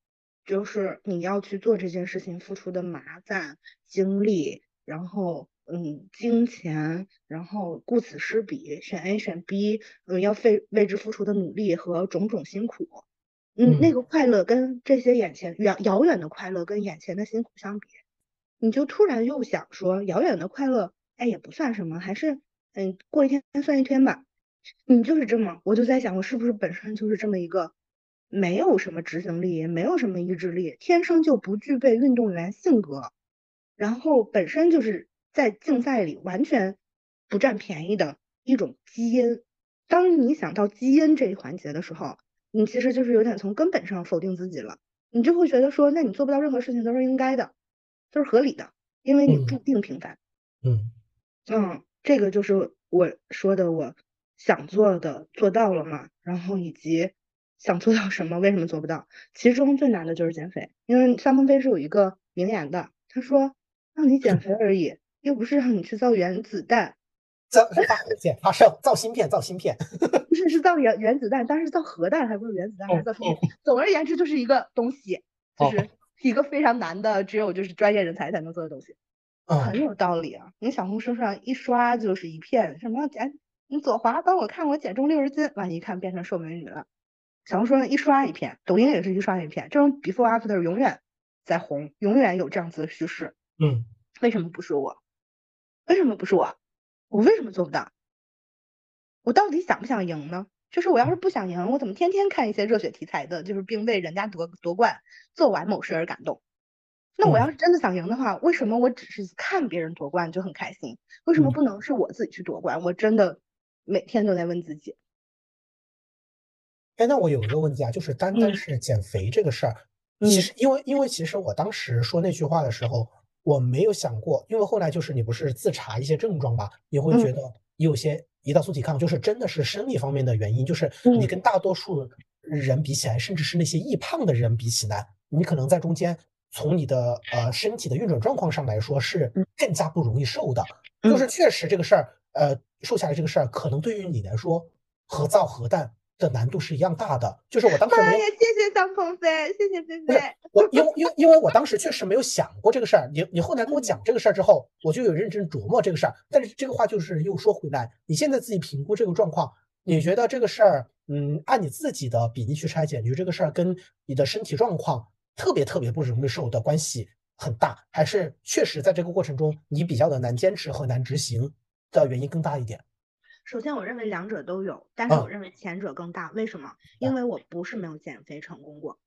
就是你要去做这件事情付出的麻烦、精力，然后嗯金钱，然后顾此失彼，选 A 选 B，嗯要费为之付出的努力和种种辛苦，嗯那个快乐跟这些眼前远遥远的快乐跟眼前的辛苦相比，你就突然又想说遥远的快乐，哎也不算什么，还是嗯过一天算一天吧。你就是这么，我就在想，我是不是本身就是这么一个没有什么执行力，没有什么意志力，天生就不具备运动员性格，然后本身就是在竞赛里完全不占便宜的一种基因。当你想到基因这一环节的时候，你其实就是有点从根本上否定自己了。你就会觉得说，那你做不到任何事情都是应该的，都是合理的，因为你注定平凡。嗯嗯，这个就是我说的我。想做的做到了嘛？然后以及想做到什么，为什么做不到？其中最难的就是减肥，因为三鹏飞是有一个名言的，他说让你减肥而已，又不是让你去造原子弹，造发造芯片造芯片，不是是造原原子弹，但是造核弹还不是原子弹，还是造芯片。总而言之，就是一个东西，就是一个非常难的，只有就是专业人才才能做的东西，很有道理啊！你小红书上一刷就是一片什么减。你左滑帮我看我减重六十斤，完一看变成瘦美女了。小红书一刷一片，抖音也是一刷一片，这种 before after 永远在红，永远有这样子的叙事。嗯，为什么不是我？为什么不是我？我为什么做不到？我到底想不想赢呢？就是我要是不想赢，我怎么天天看一些热血题材的，就是并为人家夺夺冠、做完某事而感动？那我要是真的想赢的话，为什么我只是看别人夺冠就很开心？为什么不能是我自己去夺冠？我真的。每天都在问自己，哎，那我有一个问题啊，就是单单是减肥这个事儿，其实因为因为其实我当时说那句话的时候，我没有想过，因为后来就是你不是自查一些症状吧，你会觉得有些胰岛素抵抗，就是真的是生理方面的原因，就是你跟大多数人比起来，甚至是那些易胖的人比起来，你可能在中间从你的呃身体的运转状况上来说是更加不容易瘦的，就是确实这个事儿。呃，瘦下来这个事儿，可能对于你来说，和造核弹的难度是一样大的。就是我当时没有，谢谢张鹏飞，谢谢飞飞。我因为因为因为我当时确实没有想过这个事儿。你你后来跟我讲这个事儿之后，我就有认真琢磨这个事儿。但是这个话就是又说回来，你现在自己评估这个状况，你觉得这个事儿，嗯，按你自己的比例去拆解，你觉得这个事儿跟你的身体状况特别特别不容易受的关系很大，还是确实在这个过程中你比较的难坚持和难执行？的原因更大一点。首先，我认为两者都有，但是我认为前者更大。为什么？因为我不是没有减肥成功过。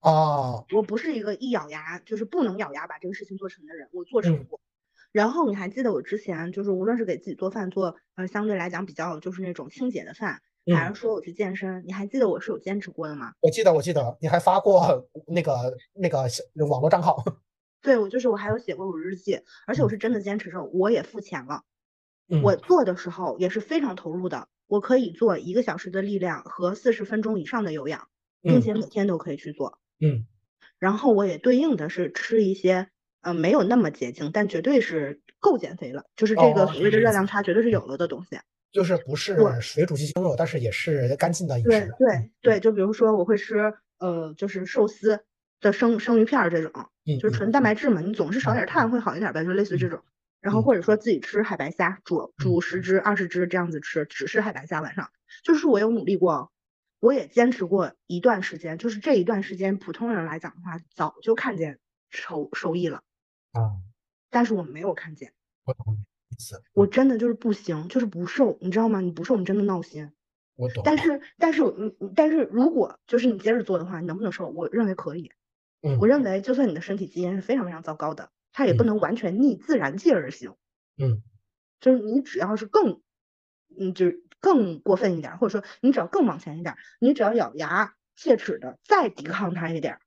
哦。我不是一个一咬牙就是不能咬牙把这个事情做成的人，我做成过。然后你还记得我之前就是无论是给自己做饭做呃相对来讲比较就是那种清洁的饭，还是说我去健身，你还记得我是有坚持过的吗？我记得，我记得你还发过那个那个网络账号。对，我就是我还有写过我日记，而且我是真的坚持着，我也付钱了。我做的时候也是非常投入的，我可以做一个小时的力量和四十分钟以上的有氧，并且每天都可以去做。嗯，然后我也对应的是吃一些，呃，没有那么洁净，但绝对是够减肥了，就是这个所谓的热量差绝对是有了的东西。就是不是水煮鸡胸肉，但是也是干净的饮食。对对对，就比如说我会吃，呃，就是寿司的生生鱼片这种，就是纯蛋白质嘛，你总是少点碳会好一点呗，就类似这种。然后或者说自己吃海白虾，煮煮十只二十只这样子吃，只吃海白虾晚上。就是我有努力过，我也坚持过一段时间。就是这一段时间，普通人来讲的话，早就看见收收益了啊。但是我没有看见。我懂意思。我真的就是不行，就是不瘦，你知道吗？你不瘦，你真的闹心。我懂。但是但是嗯但是如果就是你接着做的话，你能不能瘦？我认为可以。嗯。我认为就算你的身体基因是非常非常糟糕的。它也不能完全逆自然界而行，嗯，就是你只要是更，嗯，就是更过分一点，或者说你只要更往前一点，你只要咬牙切齿的再抵抗它一点，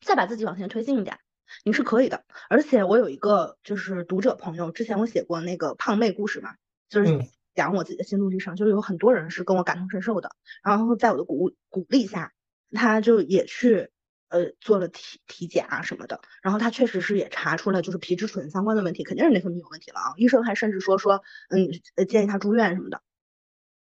再把自己往前推进一点，你是可以的。而且我有一个就是读者朋友，之前我写过那个胖妹故事嘛，就是讲我自己的心路历程，就是有很多人是跟我感同身受的，然后在我的鼓鼓励下，他就也去。呃，做了体体检啊什么的，然后他确实是也查出了就是皮质醇相关的问题，肯定是内分泌有问题了啊。医生还甚至说说，嗯，建议他住院什么的。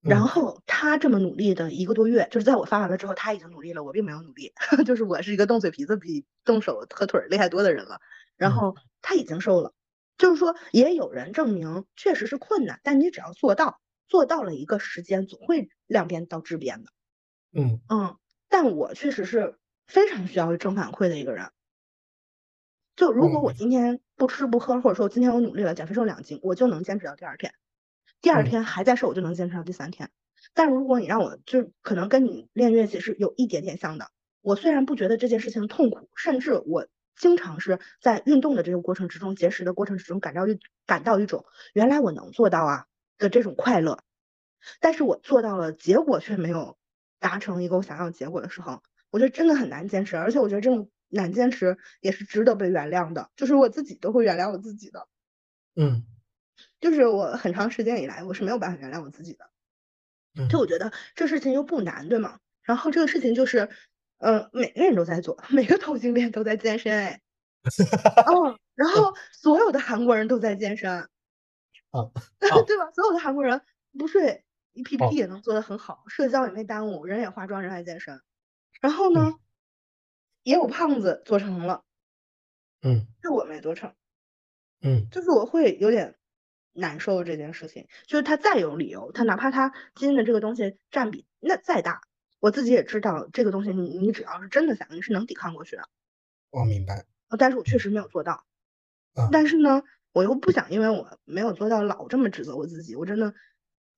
然后他这么努力的一个多月，就是在我发完了之后，他已经努力了，我并没有努力，就是我是一个动嘴皮子比动手和腿厉害多的人了。然后他已经瘦了，就是说也有人证明确实是困难，但你只要做到，做到了一个时间，总会量变到质变的。嗯嗯，但我确实是非常需要正反馈的一个人。就如果我今天不吃不喝，或者说我今天我努力了减肥瘦两斤，我就能坚持到第二天，第二天还在瘦，我就能坚持到第三天。但如果你让我就可能跟你练乐器是有一点点像的，我虽然不觉得这件事情痛苦，甚至我经常是在运动的这个过程之中、节食的过程之中感到一感到一种原来我能做到啊的这种快乐，但是我做到了，结果却没有达成一个我想要的结果的时候，我觉得真的很难坚持，而且我觉得这种难坚持也是值得被原谅的，就是我自己都会原谅我自己的，嗯，就是我很长时间以来我是没有办法原谅我自己的。就我觉得这事情又不难，对吗？然后这个事情就是，嗯，每个人都在做，每个同性恋都在健身，哎，哦，然后所有的韩国人都在健身，啊，对吧？所有的韩国人不睡，一 PPT 也能做得很好，社交也没耽误，人也化妆，人还健身，然后呢，也有胖子做成了，嗯，但我没做成，嗯，就是我会有点。难受这件事情，就是他再有理由，他哪怕他基因的这个东西占比那再大，我自己也知道这个东西，你你只要是真的想，你是能抵抗过去的。我明白。但是我确实没有做到。啊。但是呢，我又不想因为我没有做到老这么指责我自己。我真的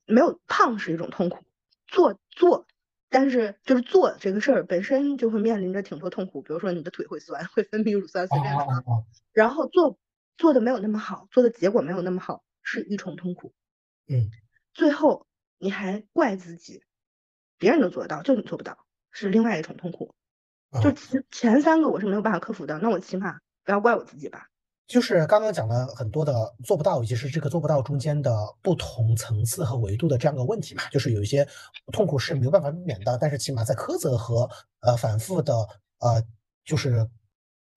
没有胖是一种痛苦，做做，但是就是做这个事儿本身就会面临着挺多痛苦，比如说你的腿会酸，会分泌乳酸，随便说。然后做做的没有那么好，做的结果没有那么好。是一重痛苦，嗯，最后你还怪自己，别人都做得到，就你做不到，是另外一重痛苦。就前前三个我是没有办法克服的，那我起码不要怪我自己吧。就是刚刚讲了很多的做不到，以及是这个做不到中间的不同层次和维度的这样的问题嘛。就是有一些痛苦是没有办法避免的，但是起码在苛责和呃反复的呃就是。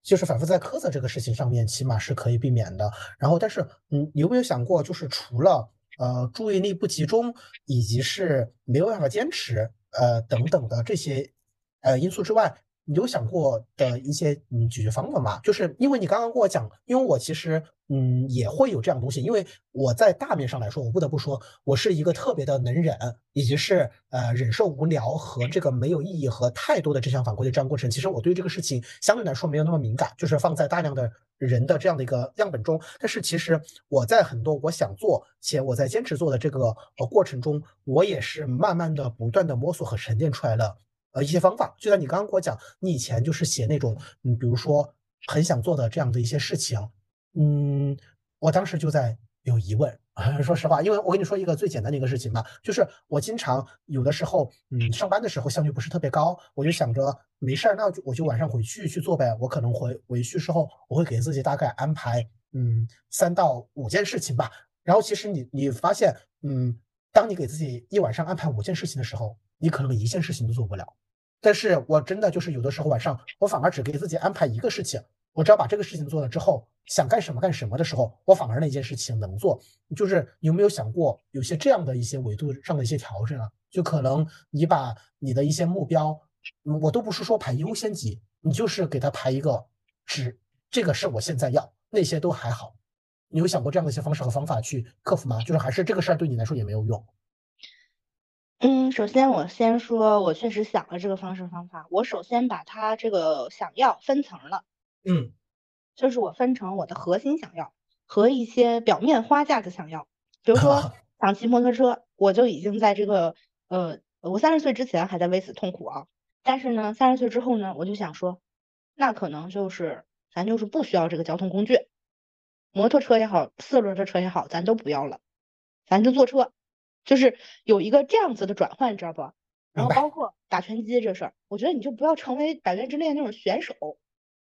就是反复在苛责这个事情上面，起码是可以避免的。然后，但是，嗯，你有没有想过，就是除了呃注意力不集中，以及是没有办法坚持，呃等等的这些呃因素之外？你有想过的一些嗯解决方法吗？就是因为你刚刚跟我讲，因为我其实嗯也会有这样东西，因为我在大面上来说，我不得不说，我是一个特别的能忍，以及是呃忍受无聊和这个没有意义和太多的正向反馈的这样过程。其实我对这个事情相对来说没有那么敏感，就是放在大量的人的这样的一个样本中。但是其实我在很多我想做且我在坚持做的这个呃过程中，我也是慢慢的不断的摸索和沉淀出来了。呃，一些方法，就像你刚刚给我讲，你以前就是写那种，嗯，比如说很想做的这样的一些事情，嗯，我当时就在有疑问，说实话，因为我跟你说一个最简单的一个事情吧，就是我经常有的时候，嗯，上班的时候效率不是特别高，我就想着没事儿，那我就晚上回去去做呗。我可能回回去之后，我会给自己大概安排，嗯，三到五件事情吧。然后其实你你发现，嗯，当你给自己一晚上安排五件事情的时候，你可能一件事情都做不了。但是我真的就是有的时候晚上，我反而只给自己安排一个事情，我只要把这个事情做了之后，想干什么干什么的时候，我反而那件事情能做。就是有没有想过有些这样的一些维度上的一些调整啊？就可能你把你的一些目标，我都不是说排优先级，你就是给他排一个值，这个是我现在要，那些都还好。你有想过这样的一些方式和方法去克服吗？就是还是这个事儿对你来说也没有用。嗯，首先我先说，我确实想了这个方式方法。我首先把它这个想要分层了，嗯，就是我分成我的核心想要和一些表面花架子想要。比如说 想骑摩托车，我就已经在这个呃，我三十岁之前还在为此痛苦啊。但是呢，三十岁之后呢，我就想说，那可能就是咱就是不需要这个交通工具，摩托车也好，四轮的车也好，咱都不要了，咱就坐车。就是有一个这样子的转换，知道不？然后包括打拳击这事儿，我觉得你就不要成为百元之恋那种选手，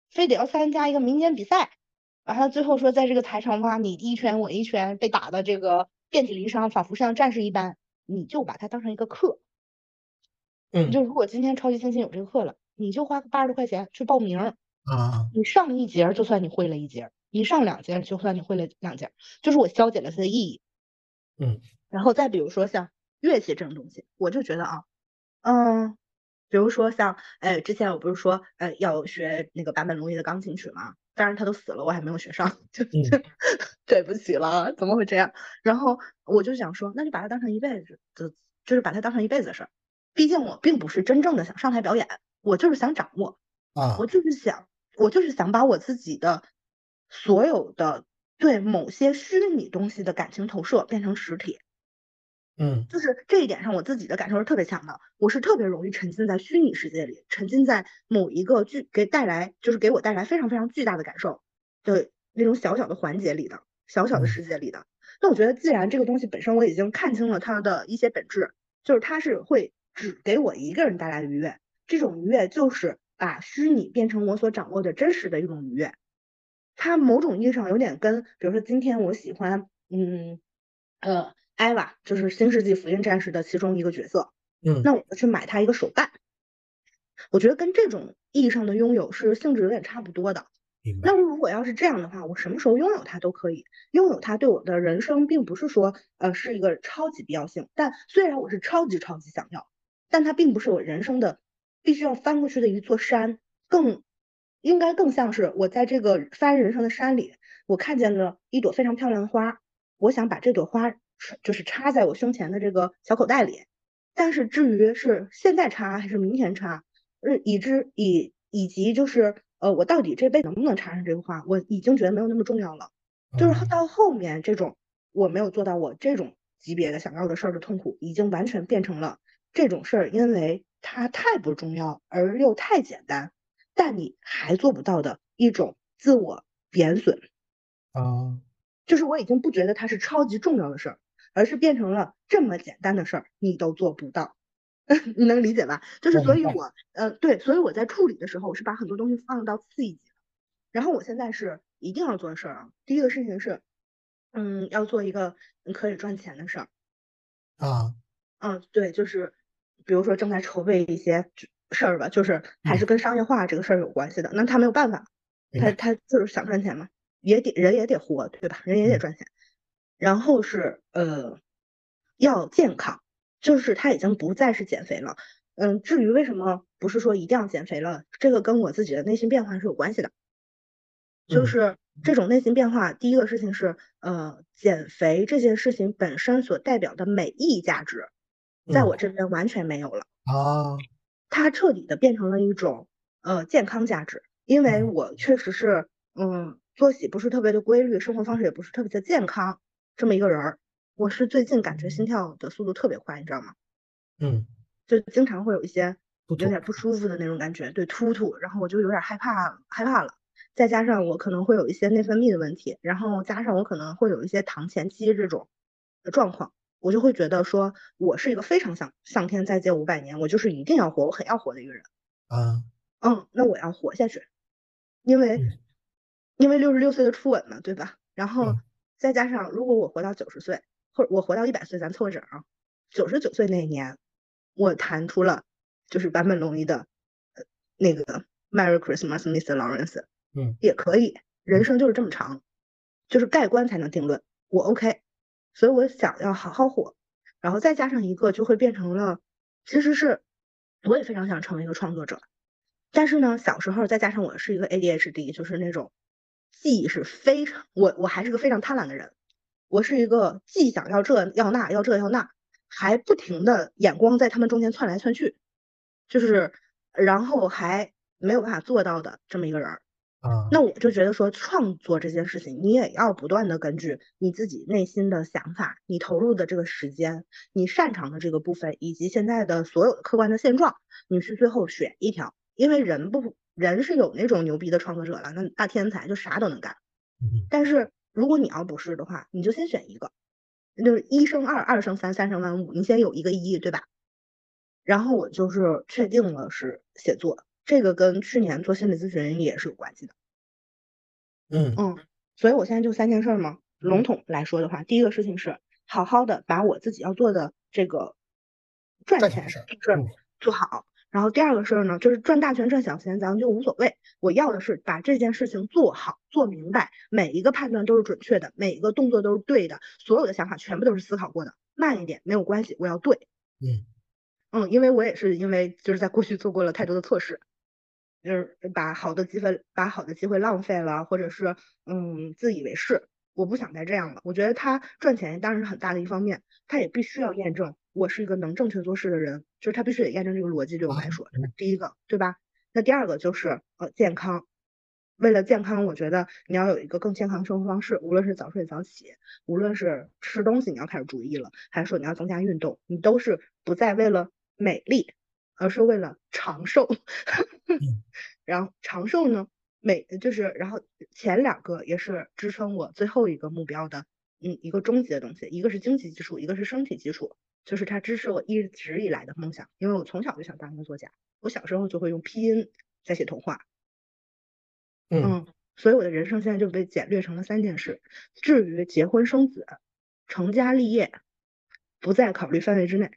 非得要参加一个民间比赛，完了最后说在这个台上哇，你一拳我一拳，被打的这个遍体鳞伤，仿佛像战士一般，你就把它当成一个课。嗯，就如果今天超级星星有这个课了，你就花个八十多块钱去报名啊，你上一节就算你会了一节，你上两节就算你会了两节，就是我消解了它的意义。嗯。然后再比如说像乐器这种东西，我就觉得啊，嗯，比如说像，哎，之前我不是说，呃，要学那个坂本龙一的钢琴曲嘛，当然他都死了，我还没有学上，就就 对不起了，怎么会这样？然后我就想说，那就把它当成一辈子的，就是把它当成一辈子的事儿。毕竟我并不是真正的想上台表演，我就是想掌握，啊，我就是想，我就是想把我自己的所有的对某些虚拟东西的感情投射变成实体。嗯，就是这一点上，我自己的感受是特别强的。我是特别容易沉浸在虚拟世界里，沉浸在某一个巨给带来，就是给我带来非常非常巨大的感受的那种小小的环节里的小小的世界里的。那我觉得，既然这个东西本身我已经看清了它的一些本质，就是它是会只给我一个人带来愉悦，这种愉悦就是把虚拟变成我所掌握的真实的一种愉悦。它某种意义上有点跟，比如说今天我喜欢，嗯，呃。艾娃就是《新世纪福音战士》的其中一个角色，嗯，那我就去买它一个手办，我觉得跟这种意义上的拥有是性质有点差不多的。那如果要是这样的话，我什么时候拥有它都可以，拥有它对我的人生并不是说呃是一个超级必要性，但虽然我是超级超级想要，但它并不是我人生的必须要翻过去的一座山，更应该更像是我在这个翻人生的山里，我看见了一朵非常漂亮的花，我想把这朵花。就是插在我胸前的这个小口袋里，但是至于是现在插还是明天插，呃，以之以以及就是呃，我到底这辈子能不能插上这个花，我已经觉得没有那么重要了。就是到后面这种我没有做到我这种级别的想要的事儿的痛苦，已经完全变成了这种事儿，因为它太不重要而又太简单，但你还做不到的一种自我贬损啊，就是我已经不觉得它是超级重要的事儿。而是变成了这么简单的事儿，你都做不到，你能理解吧？就是所以，我呃对，所以我在处理的时候，我是把很多东西放到次一级。然后我现在是一定要做的事儿啊，第一个事情是，嗯，要做一个可以赚钱的事儿啊，嗯，对，就是比如说正在筹备一些事儿吧，就是还是跟商业化这个事儿有关系的。那他没有办法，他他就是想赚钱嘛，也得人也得活，对吧？人也得赚钱。然后是呃，要健康，就是他已经不再是减肥了。嗯，至于为什么不是说一定要减肥了，这个跟我自己的内心变化是有关系的。就是这种内心变化，第一个事情是呃，减肥这件事情本身所代表的美意价值，在我这边完全没有了啊，它彻底的变成了一种呃健康价值，因为我确实是嗯，作息不是特别的规律，生活方式也不是特别的健康。这么一个人儿，我是最近感觉心跳的速度特别快，你知道吗？嗯，就经常会有一些有点不舒服的那种感觉，对，突突，然后我就有点害怕，害怕了。再加上我可能会有一些内分泌的问题，然后加上我可能会有一些糖前期这种状况，我就会觉得说，我是一个非常想上天再借五百年，我就是一定要活，我很要活的一个人。啊，嗯，那我要活下去，因为因为六十六岁的初吻嘛，对吧？然后。再加上，如果我活到九十岁，或者我活到一百岁，咱凑个整啊。九十九岁那一年，我弹出了就是坂本龙一的呃那个 Merry Christmas, Mr. Lawrence。嗯，也可以，人生就是这么长，就是盖棺才能定论。我 OK，所以我想要好好活。然后再加上一个，就会变成了，其实是我也非常想成为一个创作者，但是呢，小时候再加上我是一个 ADHD，就是那种。记忆是非常，我我还是个非常贪婪的人，我是一个既想要这要那要这要那，还不停的眼光在他们中间窜来窜去，就是然后还没有办法做到的这么一个人儿啊。那我就觉得说创作这件事情，你也要不断的根据你自己内心的想法，你投入的这个时间，你擅长的这个部分，以及现在的所有的客观的现状，你去最后选一条，因为人不。人是有那种牛逼的创作者了，那大天才就啥都能干。但是如果你要不是的话，你就先选一个，就是一生二，二生三，三生万物，你先有一个一，对吧？然后我就是确定了是写作，这个跟去年做心理咨询也是有关系的。嗯嗯，所以我现在就三件事嘛，笼统来说的话，第一个事情是好好的把我自己要做的这个赚钱事做好。然后第二个事儿呢，就是赚大钱赚小钱，咱们就无所谓。我要的是把这件事情做好做明白，每一个判断都是准确的，每一个动作都是对的，所有的想法全部都是思考过的。慢一点没有关系，我要对。嗯嗯，因为我也是因为就是在过去做过了太多的错事，就是把好的机会把好的机会浪费了，或者是嗯自以为是。我不想再这样了。我觉得他赚钱当然是很大的一方面，他也必须要验证我是一个能正确做事的人，就是他必须得验证这个逻辑对我来说，第一个对吧？那第二个就是呃健康，为了健康，我觉得你要有一个更健康的生活方式，无论是早睡早起，无论是吃东西你要开始注意了，还是说你要增加运动，你都是不再为了美丽，而是为了长寿。然后长寿呢？美就是，然后前两个也是支撑我最后一个目标的，嗯，一个终极的东西，一个是经济基础，一个是身体基础，就是它支持我一直以来的梦想。因为我从小就想当一个作家，我小时候就会用拼音在写童话，嗯，所以我的人生现在就被简略成了三件事。至于结婚生子、成家立业，不在考虑范围之内。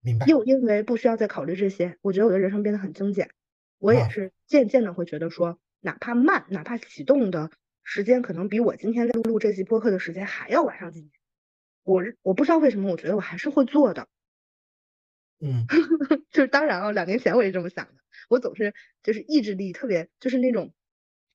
明白。又因为不需要再考虑这些，我觉得我的人生变得很精简。我也是渐渐的会觉得说，哪怕慢，哪怕启动的时间可能比我今天在录这期播客的时间还要晚上几年，我我不知道为什么，我觉得我还是会做的。嗯，就是当然了，两年前我也这么想的，我总是就是意志力特别，就是那种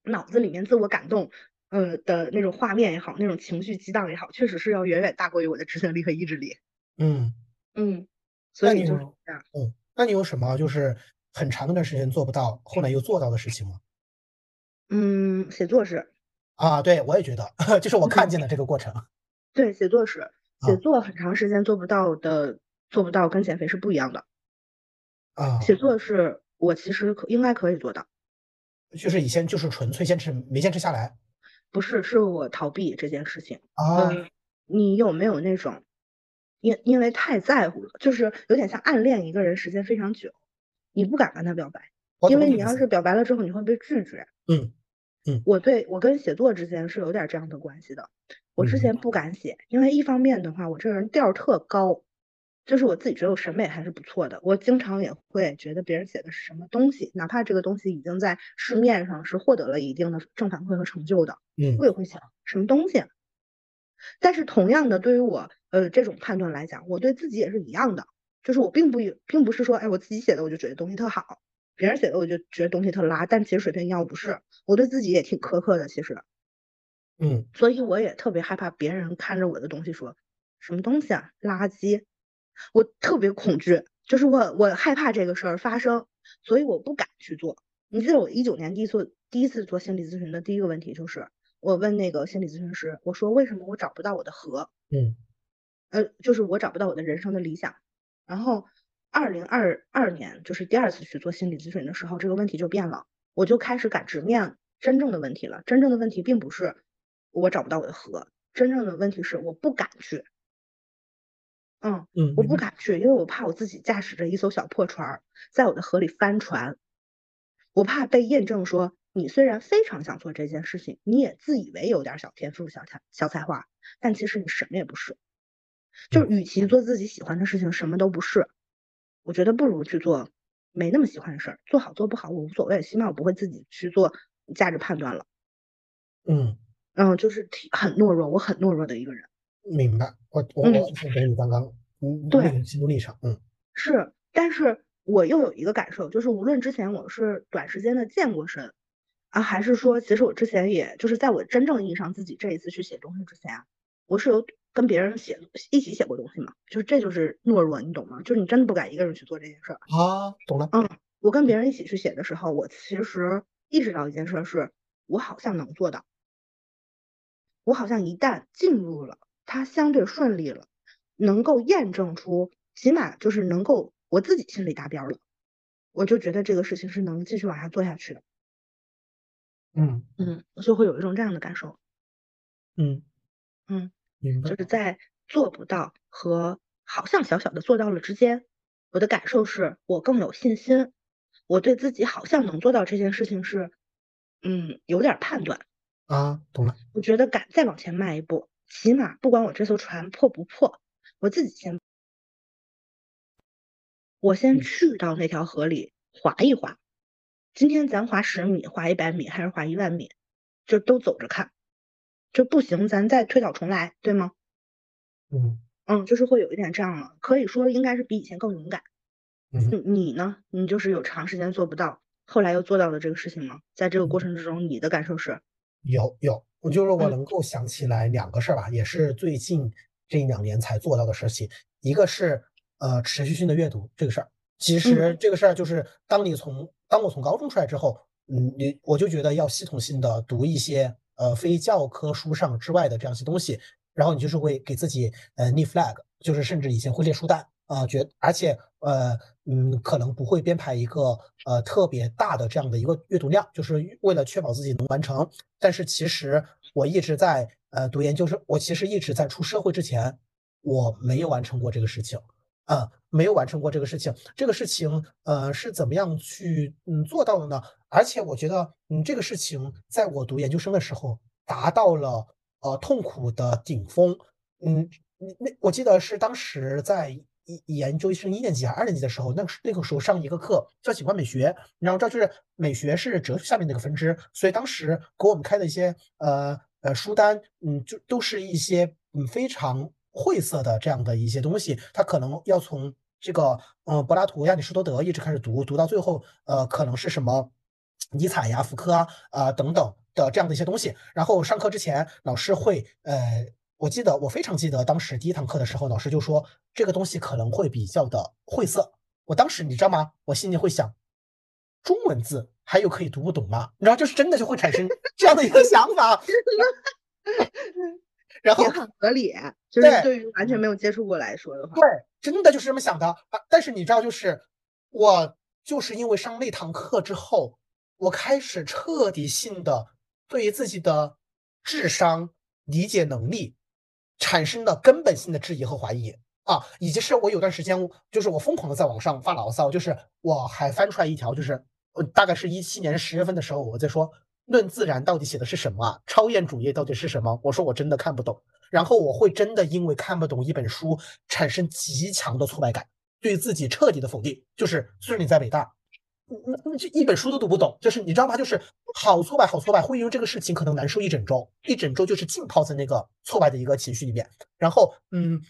脑子里面自我感动，呃的那种画面也好，那种情绪激荡也好，确实是要远远大过于我的执行力和意志力。嗯嗯，所以就是这样。嗯，那你有什么就是？很长一段时间做不到，后来又做到的事情吗？嗯，写作是啊，对我也觉得，就是我看见了这个过程。对，写作是写作很长时间做不到的，做不到跟减肥是不一样的。啊，写作是我其实可应该可以做到，就是以前就是纯粹坚持没坚持下来。不是，是我逃避这件事情啊。你有没有那种因因为太在乎了，就是有点像暗恋一个人时间非常久。你不敢跟他表白，因为你要是表白了之后，你会被拒绝。嗯嗯，我对我跟写作之间是有点这样的关系的。我之前不敢写，因为一方面的话，我这个人调特高，就是我自己觉得我审美还是不错的。我经常也会觉得别人写的是什么东西，哪怕这个东西已经在市面上是获得了一定的正反馈和成就的，嗯，我也会想什么东西。但是同样的，对于我呃这种判断来讲，我对自己也是一样的。就是我并不并不是说，哎，我自己写的我就觉得东西特好，别人写的我就觉得东西特拉，但其实水平一样，不是，我对自己也挺苛刻的，其实，嗯，所以我也特别害怕别人看着我的东西说什么东西啊，垃圾，我特别恐惧，就是我我害怕这个事儿发生，所以我不敢去做。你记得我一九年第一次第一次做心理咨询的第一个问题就是，我问那个心理咨询师，我说为什么我找不到我的和，嗯，呃，就是我找不到我的人生的理想。然后，二零二二年就是第二次去做心理咨询的时候，这个问题就变了，我就开始敢直面真正的问题了。真正的问题并不是我找不到我的河，真正的问题是我不敢去。嗯嗯，我不敢去，因为我怕我自己驾驶着一艘小破船，在我的河里翻船。我怕被验证说，你虽然非常想做这件事情，你也自以为有点小天赋、小才、小才华，但其实你什么也不是。就是与其做自己喜欢的事情，什么都不是，我觉得不如去做没那么喜欢的事儿。做好做不好我无所谓，起码我不会自己去做价值判断了。嗯嗯，就是挺很懦弱，我很懦弱的一个人。明白，我我我是给你刚刚嗯对心路历程，嗯是，但是我又有一个感受，就是无论之前我是短时间的健过身啊，还是说其实我之前也就是在我真正意义上自己这一次去写东西之前啊，我是有。跟别人写一起写过东西嘛，就是这就是懦弱，你懂吗？就是你真的不敢一个人去做这件事儿啊，懂了。嗯，我跟别人一起去写的时候，我其实意识到一件事是，我好像能做到，我好像一旦进入了，它相对顺利了，能够验证出，起码就是能够我自己心里达标了，我就觉得这个事情是能继续往下做下去的。嗯嗯，就会有一种这样的感受。嗯嗯。就是在做不到和好像小小的做到了之间，我的感受是我更有信心，我对自己好像能做到这件事情是，嗯，有点判断啊，懂了。我觉得敢再往前迈一步，起码不管我这艘船破不破，我自己先，我先去到那条河里划一划。今天咱划十米，划一百米，还是划一万米，就都走着看。就不行，咱再推倒重来，对吗？嗯嗯，就是会有一点这样了，可以说应该是比以前更勇敢。嗯，你呢？你就是有长时间做不到，后来又做到了这个事情吗？在这个过程之中，你的感受是？有有，我就是我能够想起来两个事儿吧，也是最近这一两年才做到的事情。一个是呃持续性的阅读这个事儿，其实这个事儿就是当你从当我从高中出来之后，嗯，你我就觉得要系统性的读一些呃非教科书上之外的这样一些东西，然后你就是会给自己呃立 flag，就是甚至以前会列书单。啊，觉而且呃嗯，可能不会编排一个呃特别大的这样的一个阅读量，就是为了确保自己能完成。但是其实我一直在呃读研究生，我其实一直在出社会之前，我没有完成过这个事情，啊，没有完成过这个事情。这个事情呃是怎么样去嗯做到的呢？而且我觉得嗯这个事情在我读研究生的时候达到了呃痛苦的顶峰，嗯，那我记得是当时在。研究生一年级还是二年级的时候，那个那个时候上一个课叫景观美学，然后这就是美学是哲学下面的一个分支，所以当时给我们开的一些呃呃书单，嗯，就都是一些嗯非常晦涩的这样的一些东西，他可能要从这个嗯柏拉图、亚里士多德一直开始读，读到最后呃可能是什么尼采呀、福柯啊啊等等的这样的一些东西，然后上课之前老师会呃。我记得，我非常记得当时第一堂课的时候，老师就说这个东西可能会比较的晦涩。我当时你知道吗？我心里会想，中文字还有可以读不懂吗？你知道，就是真的就会产生这样的一个想法。然后也很合理，就是对于完全没有接触过来说的话，对，真的就是这么想的啊。但是你知道，就是我就是因为上那堂课之后，我开始彻底性的对于自己的智商理解能力。产生了根本性的质疑和怀疑啊，以及是我有段时间就是我疯狂的在网上发牢骚，就是我还翻出来一条，就是呃大概是一七年十月份的时候，我在说《论自然》到底写的是什么啊？超验主义到底是什么？我说我真的看不懂，然后我会真的因为看不懂一本书产生极强的挫败感，对自己彻底的否定，就是虽然你在北大。那那这一本书都读不懂，就是你知道吗？就是好挫败，好挫败，会因为这个事情可能难受一整周，一整周就是浸泡在那个挫败的一个情绪里面。然后，嗯，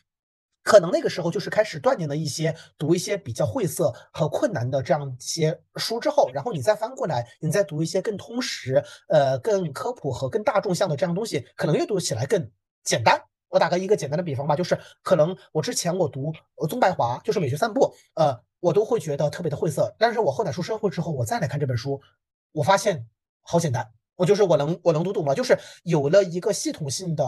可能那个时候就是开始锻炼了一些读一些比较晦涩和困难的这样一些书之后，然后你再翻过来，你再读一些更通识、呃更科普和更大众向的这样东西，可能阅读起来更简单。我打个一个简单的比方吧，就是可能我之前我读宗白华，就是美学散步，呃。我都会觉得特别的晦涩，但是我后来出社会之后，我再来看这本书，我发现好简单，我就是我能我能读懂吗？就是有了一个系统性的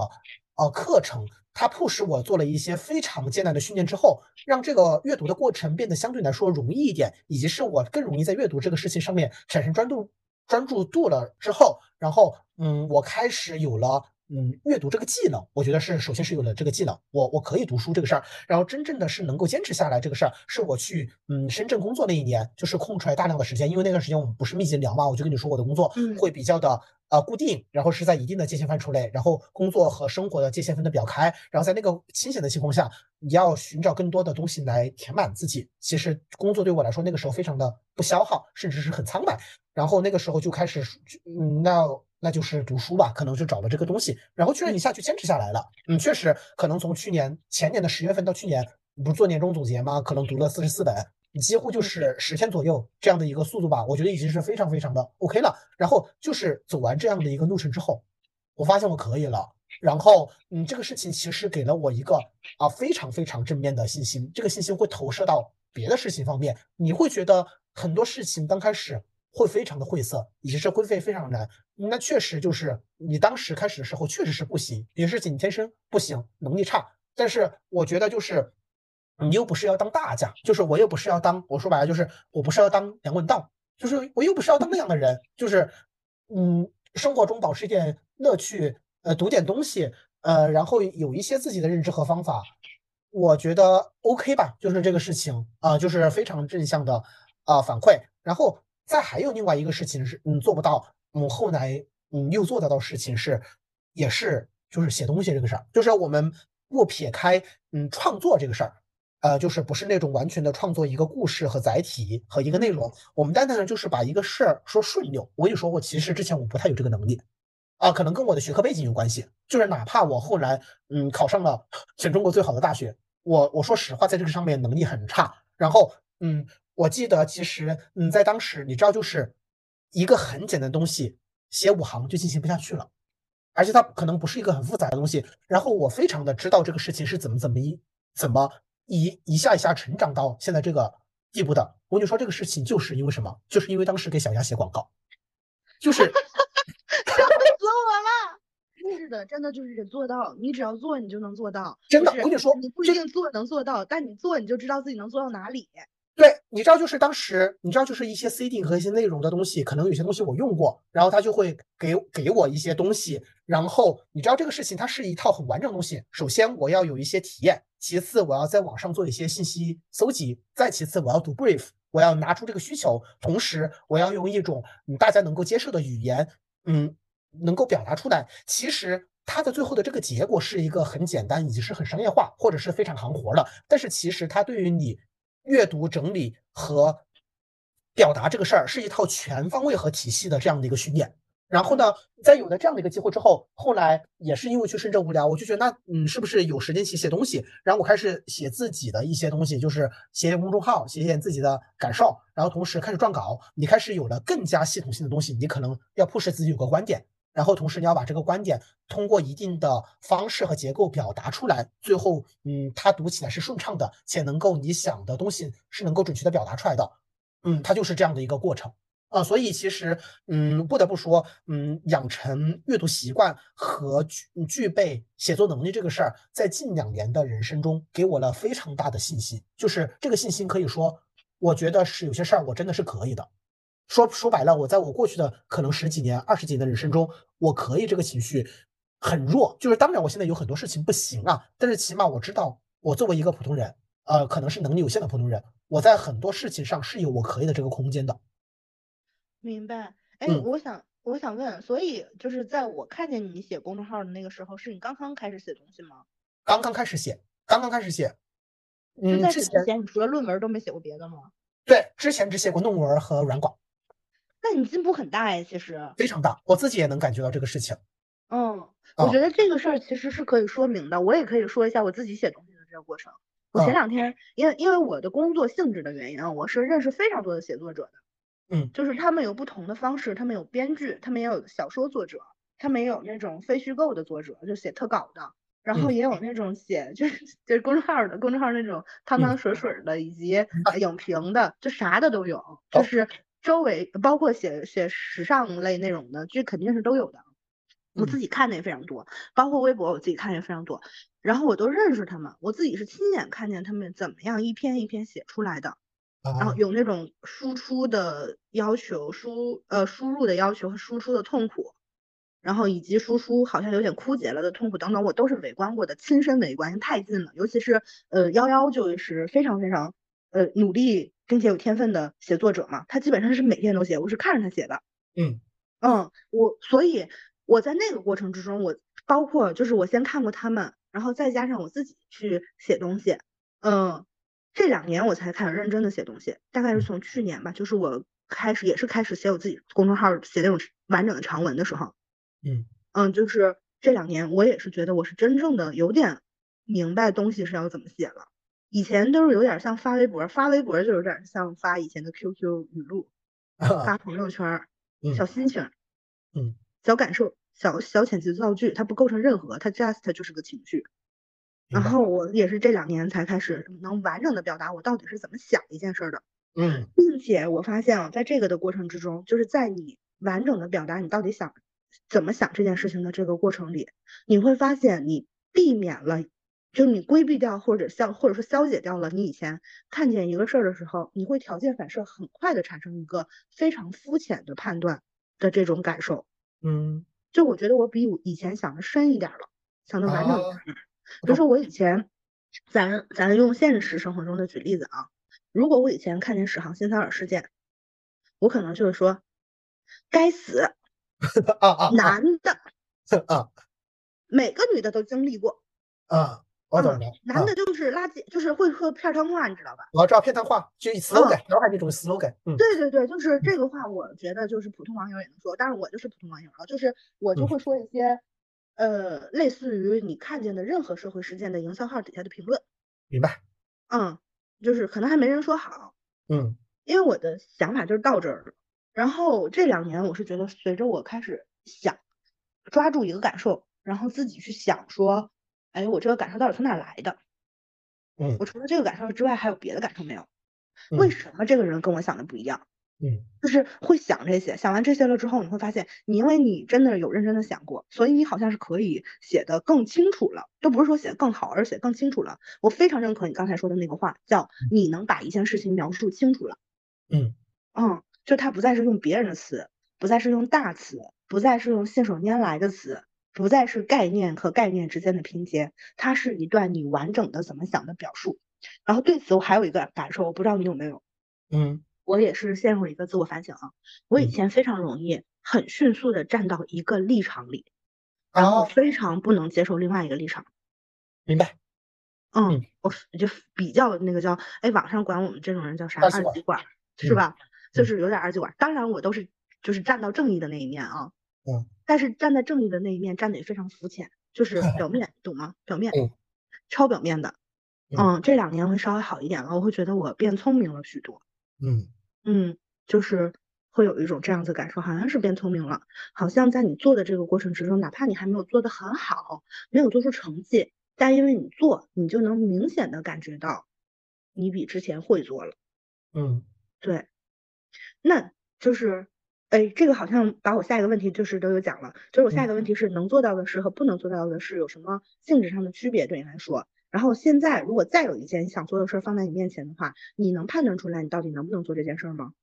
呃课程，它迫使我做了一些非常艰难的训练之后，让这个阅读的过程变得相对来说容易一点，以及是我更容易在阅读这个事情上面产生专注专注度了之后，然后嗯，我开始有了。嗯，阅读这个技能，我觉得是首先是有了这个技能，我我可以读书这个事儿，然后真正的是能够坚持下来这个事儿，是我去嗯深圳工作那一年，就是空出来大量的时间，因为那段时间我们不是密集聊嘛，我就跟你说我的工作会比较的呃固定，然后是在一定的界限范畴内，然后工作和生活的界限分得比较开，然后在那个清闲的情况下，你要寻找更多的东西来填满自己。其实工作对我来说那个时候非常的不消耗，甚至是很苍白，然后那个时候就开始嗯那。那就是读书吧，可能就找了这个东西，然后确认一下就坚持下来了。嗯，确实可能从去年前年的十月份到去年，不是做年终总结吗？可能读了四十四本，几乎就是十天左右这样的一个速度吧。我觉得已经是非常非常的 OK 了。然后就是走完这样的一个路程之后，我发现我可以了。然后嗯，这个事情其实给了我一个啊非常非常正面的信心。这个信心会投射到别的事情方面，你会觉得很多事情刚开始。会非常的晦涩，以及是会非非常难。那确实就是你当时开始的时候确实是不行，有些事情你天生不行，能力差。但是我觉得就是你又不是要当大家，就是我又不是要当，我说白了就是我不是要当梁文道，就是我又不是要当那样的人，就是嗯，生活中保持一点乐趣，呃，读点东西，呃，然后有一些自己的认知和方法，我觉得 OK 吧，就是这个事情啊，就是非常正向的啊反馈，然后。再还有另外一个事情是，嗯，做不到，嗯，后来嗯又做得到事情是，也是就是写东西这个事儿，就是我们不撇开嗯创作这个事儿，呃，就是不是那种完全的创作一个故事和载体和一个内容，我们单单的就是把一个事儿说顺溜。我跟你说过，其实之前我不太有这个能力，啊，可能跟我的学科背景有关系。就是哪怕我后来嗯考上了 全中国最好的大学，我我说实话，在这个上面能力很差。然后嗯，我记得其实嗯在当时，你知道就是一个很简单的东西，写五行就进行不下去了，而且它可能不是一个很复杂的东西。然后我非常的知道这个事情是怎么怎么一怎么一一下一下成长到现在这个地步的。我跟你说这个事情就是因为什么？就是因为当时给小鸭写广告，就是。是的，真的就是得做到。你只要做，你就能做到。真的，我跟你说，你不一定做能做到，但你做，你就知道自己能做到哪里。对，你知道，就是当时，你知道，就是一些 C D 和一些内容的东西，可能有些东西我用过，然后他就会给给我一些东西。然后你知道这个事情，它是一套很完整的东西。首先我要有一些体验，其次我要在网上做一些信息搜集，再其次我要读 brief，我要拿出这个需求，同时我要用一种嗯大家能够接受的语言，嗯。能够表达出来，其实它的最后的这个结果是一个很简单，以及是很商业化，或者是非常行活的。但是其实它对于你阅读、整理和表达这个事儿，是一套全方位和体系的这样的一个训练。然后呢，在有了这样的一个机会之后，后来也是因为去深圳无聊，我就觉得那嗯，是不是有时间写写东西？然后我开始写自己的一些东西，就是写写公众号，写写自己的感受，然后同时开始撰稿。你开始有了更加系统性的东西，你可能要迫使自己有个观点。然后同时你要把这个观点通过一定的方式和结构表达出来，最后嗯，它读起来是顺畅的，且能够你想的东西是能够准确的表达出来的，嗯，它就是这样的一个过程啊。所以其实嗯，不得不说，嗯，养成阅读习惯和具具备写作能力这个事儿，在近两年的人生中给我了非常大的信心，就是这个信心可以说，我觉得是有些事儿我真的是可以的。说说白了，我在我过去的可能十几年、二十几年的人生中，我可以这个情绪很弱。就是当然，我现在有很多事情不行啊，但是起码我知道，我作为一个普通人，呃，可能是能力有限的普通人，我在很多事情上是有我可以的这个空间的。明白？哎，我想我想问，所以就是在我看见你写公众号的那个时候，是你刚刚开始写东西吗？刚刚开始写，刚刚开始写。嗯，之前你除了论文都没写过别的吗？对，之前只写过论文和软广。那你进步很大哎，其实非常大，我自己也能感觉到这个事情。嗯，我觉得这个事儿其实是可以说明的。我也可以说一下我自己写东西的这个过程。我前两天，因为因为我的工作性质的原因啊，我是认识非常多的写作者的。嗯，就是他们有不同的方式，他们有编剧，他们也有小说作者，他们也有那种非虚构的作者，就写特稿的，然后也有那种写就是就是公众号的，公众号那种汤汤水水的，以及影评的，就啥的都有，就是。周围包括写写时尚类内容的，这肯定是都有的。我自己看的也非常多，包括微博我自己看也非常多。然后我都认识他们，我自己是亲眼看见他们怎么样一篇一篇写出来的。然后有那种输出的要求，输呃输入的要求和输出的痛苦，然后以及输出好像有点枯竭了的痛苦等等，我都是围观过的，亲身围观，太近了。尤其是呃幺幺就是非常非常呃努力。并且有天分的写作者嘛，他基本上是每天都写，我是看着他写的。嗯嗯，我所以我在那个过程之中，我包括就是我先看过他们，然后再加上我自己去写东西。嗯，这两年我才开始认真的写东西，大概是从去年吧，就是我开始也是开始写我自己公众号写那种完整的长文的时候。嗯嗯，就是这两年我也是觉得我是真正的有点明白东西是要怎么写了。以前都是有点像发微博，发微博就有点像发以前的 QQ 语录，发朋友圈，小心情，嗯，小感受，小小遣词造句，它不构成任何，它 just 就是个情绪。然后我也是这两年才开始能完整的表达我到底是怎么想一件事的，嗯，并且我发现啊，在这个的过程之中，就是在你完整的表达你到底想怎么想这件事情的这个过程里，你会发现你避免了。就是你规避掉或者消或者说消解掉了你以前看见一个事儿的时候，你会条件反射很快的产生一个非常肤浅的判断的这种感受。嗯，就我觉得我比我以前想的深一点了，想的完整一点。比如说我以前，咱咱用现实生活中的举例子啊，如果我以前看见史航新三尔事件，我可能就是说，该死，啊啊，男的，啊，每个女的都经历过。啊，我懂了。男的就是垃圾，就是会说片汤话，你知道吧？我知道片汤话，就 slogan，脑海那种 slogan。嗯，对对对，就是这个话，我觉得就是普通网友也能说，但是我就是普通网友啊，就是我就会说一些，呃，类似于你看见的任何社会事件的营销号底下的评论。明白。嗯，就是可能还没人说好。嗯，因为我的想法就是到这儿了。然后这两年，我是觉得随着我开始想抓住一个感受，然后自己去想说。哎，我这个感受到底从哪来的？嗯，我除了这个感受之外，还有别的感受没有？为什么这个人跟我想的不一样？嗯，就是会想这些，想完这些了之后，你会发现，你因为你真的有认真的想过，所以你好像是可以写的更清楚了，都不是说写的更好，而是写更清楚了。我非常认可你刚才说的那个话，叫你能把一件事情描述清楚了。嗯嗯，就他不再是用别人的词，不再是用大词，不再是用信手拈来的词。不再是概念和概念之间的拼接，它是一段你完整的怎么想的表述。然后对此我还有一个感受，我不知道你有没有？嗯，我也是陷入一个自我反省啊。我以前非常容易很迅速的站到一个立场里，然后非常不能接受另外一个立场。明白。嗯，我就比较那个叫哎，网上管我们这种人叫啥？二极管是吧？就是有点二极管。当然我都是就是站到正义的那一面啊。嗯。但是站在正义的那一面，站的也非常肤浅，就 是表面，懂吗？表面，超表面的。嗯，这两年会稍微好一点了，我会觉得我变聪明了许多。嗯嗯，就是会有一种这样子感受，好像是变聪明了，好像在你做的这个过程之中，哪怕你还没有做得很好，没有做出成绩，但因为你做，你就能明显的感觉到你比之前会做了。嗯，对，那就是。哎，这个好像把我下一个问题就是都有讲了，就是我下一个问题是能做到的事和不能做到的事有什么性质上的区别对你来说？然后现在如果再有一件你想做的事放在你面前的话，你能判断出来你到底能不能做这件事吗？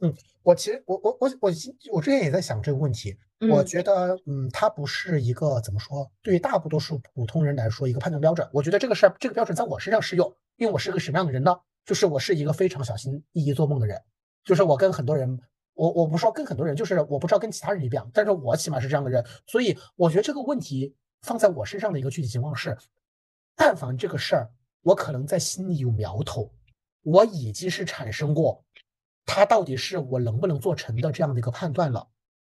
嗯，我其实我我我我我之前也在想这个问题，我觉得嗯，它不是一个怎么说，对于大多数普通人来说一个判断标准。我觉得这个事儿这个标准在我身上适用，因为我是个什么样的人呢？就是我是一个非常小心翼翼做梦的人，就是我跟很多人。我我不说跟很多人，就是我不知道跟其他人一样，但是我起码是这样的人，所以我觉得这个问题放在我身上的一个具体情况是，但凡这个事儿我可能在心里有苗头，我已经是产生过，它到底是我能不能做成的这样的一个判断了，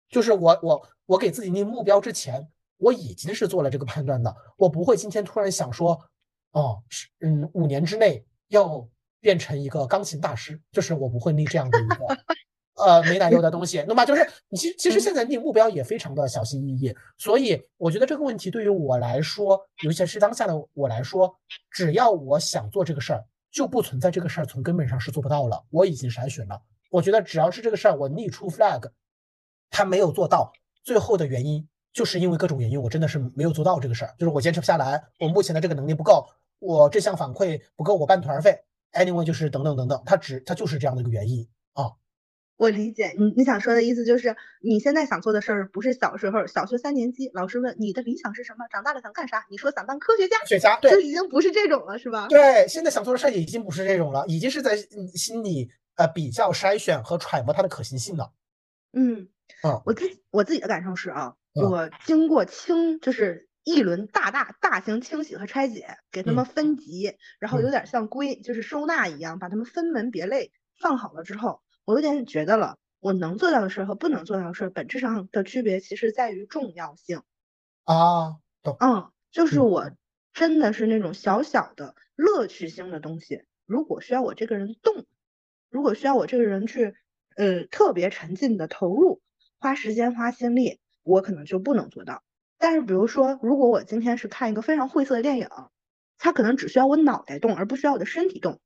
就是我我我给自己定目标之前，我已经是做了这个判断的，我不会今天突然想说，哦，是嗯，五年之内要变成一个钢琴大师，就是我不会立这样的一个。呃，没奶油的东西，那么就是你其实其实现在定目标也非常的小心翼翼，所以我觉得这个问题对于我来说，尤其是当下的我来说，只要我想做这个事儿，就不存在这个事儿从根本上是做不到了。我已经筛选了，我觉得只要是这个事儿我立出 flag，他没有做到，最后的原因就是因为各种原因，我真的是没有做到这个事儿，就是我坚持不下来，我目前的这个能力不够，我这项反馈不够我办团费，anyway 就是等等等等，他只他就是这样的一个原因啊。我理解你，你想说的意思就是，你现在想做的事儿不是小时候小学三年级老师问你的理想是什么，长大了想干啥，你说想当科学家，学家，对，就已经不是这种了，是吧？对，现在想做的事儿已经不是这种了，已经是在心里呃比较筛选和揣摩它的可行性了。嗯，啊，我自我自己的感受是啊，我经过清就是一轮大大大型清洗和拆解，给他们分级，然后有点像归就是收纳一样，把他们分门别类放好了之后。我有点觉得了，我能做到的事和不能做到的事，本质上的区别其实在于重要性啊。懂。嗯，就是我真的是那种小小的乐趣性的东西，如果需要我这个人动，如果需要我这个人去呃特别沉浸的投入，花时间花心力，我可能就不能做到。但是比如说，如果我今天是看一个非常晦涩的电影，它可能只需要我脑袋动，而不需要我的身体动，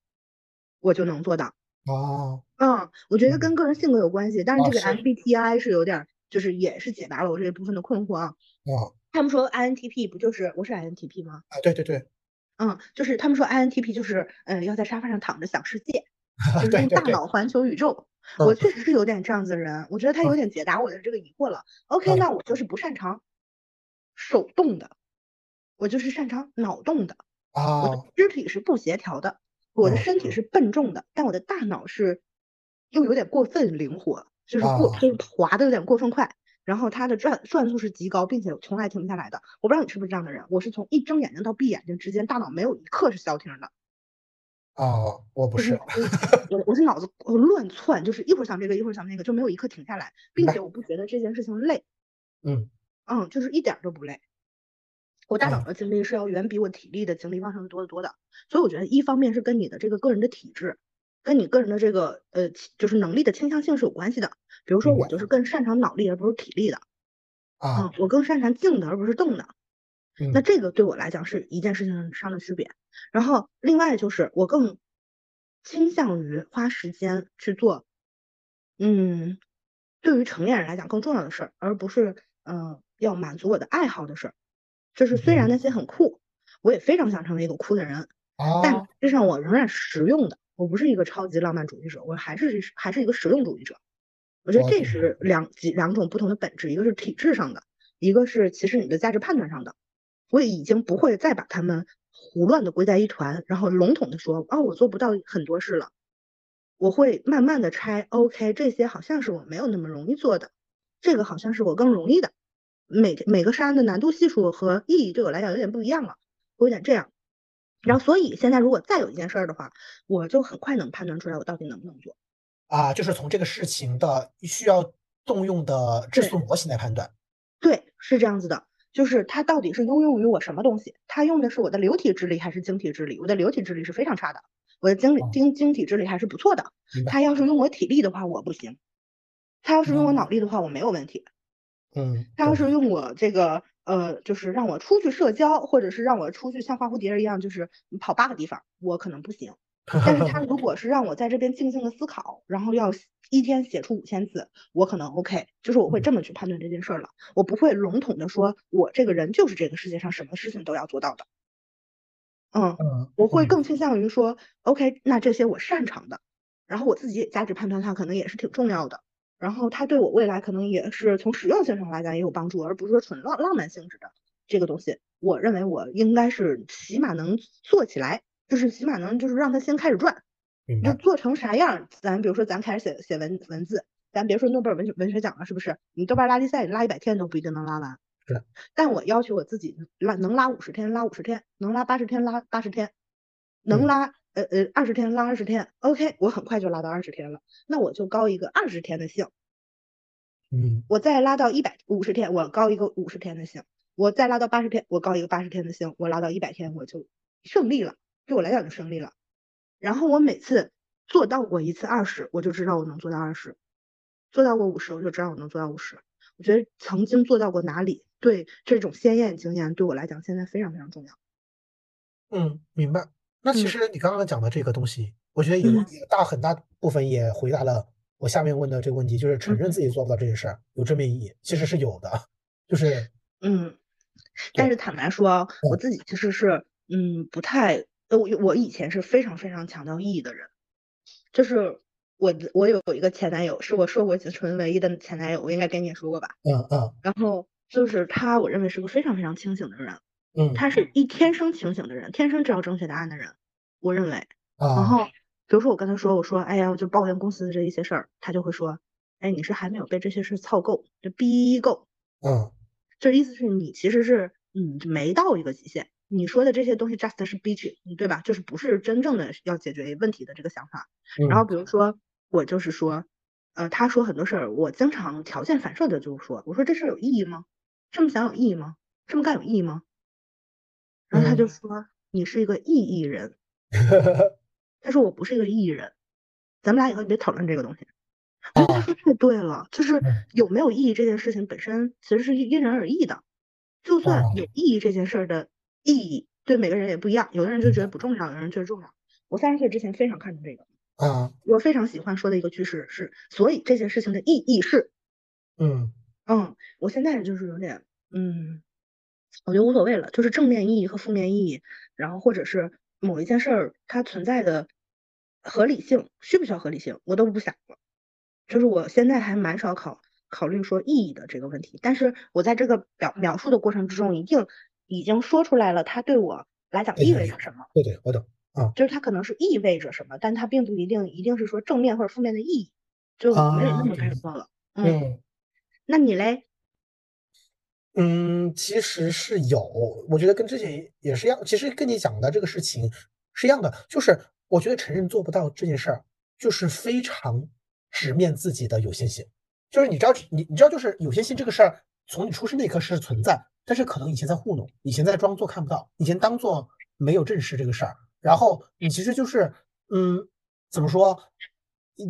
我就能做到。哦，嗯，我觉得跟个人性格有关系，但是这个 MBTI 是有点，就是也是解答了我这一部分的困惑啊。哦，他们说 INTP 不就是我是 INTP 吗？啊，对对对，嗯，就是他们说 INTP 就是嗯要在沙发上躺着想世界，就是用大脑环球宇宙。我确实是有点这样子的人，我觉得他有点解答我的这个疑惑了。OK，那我就是不擅长手动的，我就是擅长脑动的，我的肢体是不协调的。我的身体是笨重的，但我的大脑是又有点过分灵活，就是过就是滑的有点过分快。然后它的转转速是极高，并且从来停不下来的。我不知道你是不是这样的人，我是从一睁眼睛到闭眼睛之间，大脑没有一刻是消停的。哦，我不是是，我我是脑子乱窜，就是一会儿想这个一会儿想那个，就没有一刻停下来，并且我不觉得这件事情累，嗯嗯，就是一点儿都不累。我大脑哦的精力是要远比我体力的精力旺盛的多得多的，所以我觉得一方面是跟你的这个个人的体质，跟你个人的这个呃就是能力的倾向性是有关系的。比如说我就是更擅长脑力而不是体力的，啊嗯，我更擅长静的而不是动的。嗯那这个对我来讲是一件事情上的区别。然后另外就是我更倾向于花时间去做，嗯，对于成年人来讲更重要的事儿，而不是嗯、呃要满足我的爱好的事儿。就是虽然那些很酷，我也非常想成为一个酷的人，但啊实际上我仍然实用的，我不是一个超级浪漫主义者，我还是还是一个实用主义者。我觉得这是两几两种不同的本质，一个是体制上的，一个是其实你的价值判断上的。我已经不会再把他们胡乱的归在一团，然后笼统的说，哦，我做不到很多事了。我会慢慢的拆，OK，这些好像是我没有那么容易做的，这个好像是我更容易的。每每个山的难度系数和意义对我来讲有点不一样了，我有点这样。然后所以现在如果再有一件事儿的话，我就很快能判断出来我到底能不能做。啊，就是从这个事情的需要动用的质对素模型来判断。对，是这样子的，就是它到底是应用于我什么东西？它用的是我的流体智力还是晶体智力？我的流体智力是非常差的，我的晶哦晶晶体智力还是不错的。它要是用我体力的话，我不行；它要是用我嗯脑力的话，我没有问题。嗯，他要是用我这个呃，就是让我出去社交，或者是让我出去像花蝴蝶一样，就是跑八个地方，我可能不行。但是他如果是让我在这边静静的思考，然后要一天写出五千字，我可能 OK，就是我会嗯。这么去判断这件事儿了，我不会笼统的说我这个人就是这个世界上什么事情都要做到的。嗯，嗯，我会更倾向于说 OK，那这些我擅长的，然后我自己价值判断它可能也是挺重要的，然后它对我未来可能也是从实用性上来讲也有帮助，而不是说纯浪浪漫性质的这个东西，我认为我应该是起码能做起来，就是起码能就是让它先开始转，就做成啥样儿，咱比如说咱开始写写文文字，咱别说诺贝尔文学文学奖了，是不是？你豆瓣拉力赛拉一百天都不一定能拉完。是。但我要求我自己拉能拉五十天拉五十天，能拉八十天拉八十天，能嗯拉呃呃二十天拉二十天。OK，我很快就拉到二十天了，那我就高一个二十天的性。嗯我再拉到一百五十天，我高一个五十天的性；我再拉到八十天，我高一个八十天的性；我拉到一百天，我就胜利了，对我来讲就胜利了。然后我每次做到过一次二十，我就知道我能做到二十；做到过五十，我就知道我能做到五十。我觉得曾经做到过哪里，对这种鲜艳经验对我来讲现在非常非常重要。嗯，明白。那其嗯。实你刚刚讲的这个东西，我觉得有大很大部分也回答了我下面问的这个问题，就是承认。自己做不到这件事儿有正面意义，其实是有的，就是嗯，但是坦白说啊，我自己其实是嗯不太，呃我我以前是非常非常强调意义的人，就是我我有一个前男友，是我说过纯唯一的前男友，我应该跟你也说过吧。嗯嗯。然后就是他，我认为是个非常非常清醒的人，嗯他是一天生清醒的人，天生知道正确答案的人，我认为。然啊后比如说我跟他说，我说哎呀，我就抱怨公司的这一些事儿，他就会说，哎，你是还没有被这些事操够，就逼够。嗯这意思是你其实是嗯没到一个极限，你说的这些东西 just 是 bitch，对吧？就是不是真正的要解决问题的这个想法。然后嗯比如说我就是说，呃，他说很多事儿，我经常条件反射的就说，我说这事儿有意义吗？这么想有意义吗？这么干有意义吗？然后他就嗯说你是一个意义人，他说我不是一个艺人，咱们俩以后别讨论这个东西。我觉得他啊说太对了，就 是嗯有没有意义这件事情本身其实是因人而异的。就算啊有意义这件事儿的意义对每个人也不一样，有的人就觉得不重要，有的人觉得重要。我三十岁之前非常看重这个，啊我非常喜欢说的一个句式是，所以这件事情的意义是，嗯嗯，我现在就是有点，嗯，我觉得无所谓了，就是正面意义和负面意义，然后或者是某一件事儿它存在的合理性，需不需要合理性，我都不想了。就是我现在还蛮少考考虑说意义的这个问题，但是我在这个表描述的过程之中，一定已经说出来了，它对我来讲意味着什么，对对，我懂啊。就是它可能是意味着什么，但它并不一定一定是说正面或者负面的意义，就没有那么啊干涉了。嗯，嗯那你嘞？嗯，其实是有，我觉得跟之前也是一样，其实跟你讲的这个事情是一样的，就是我觉得承认做不到这件事儿，就是非常直面自己的有限性。就是你知道，你你知道，就是有限性这个事儿，从你出生那一刻是存在，但是可能以前在糊弄，以前在装作看不到，以前当做没有正视这个事儿，然后你其实就是，嗯，怎么说？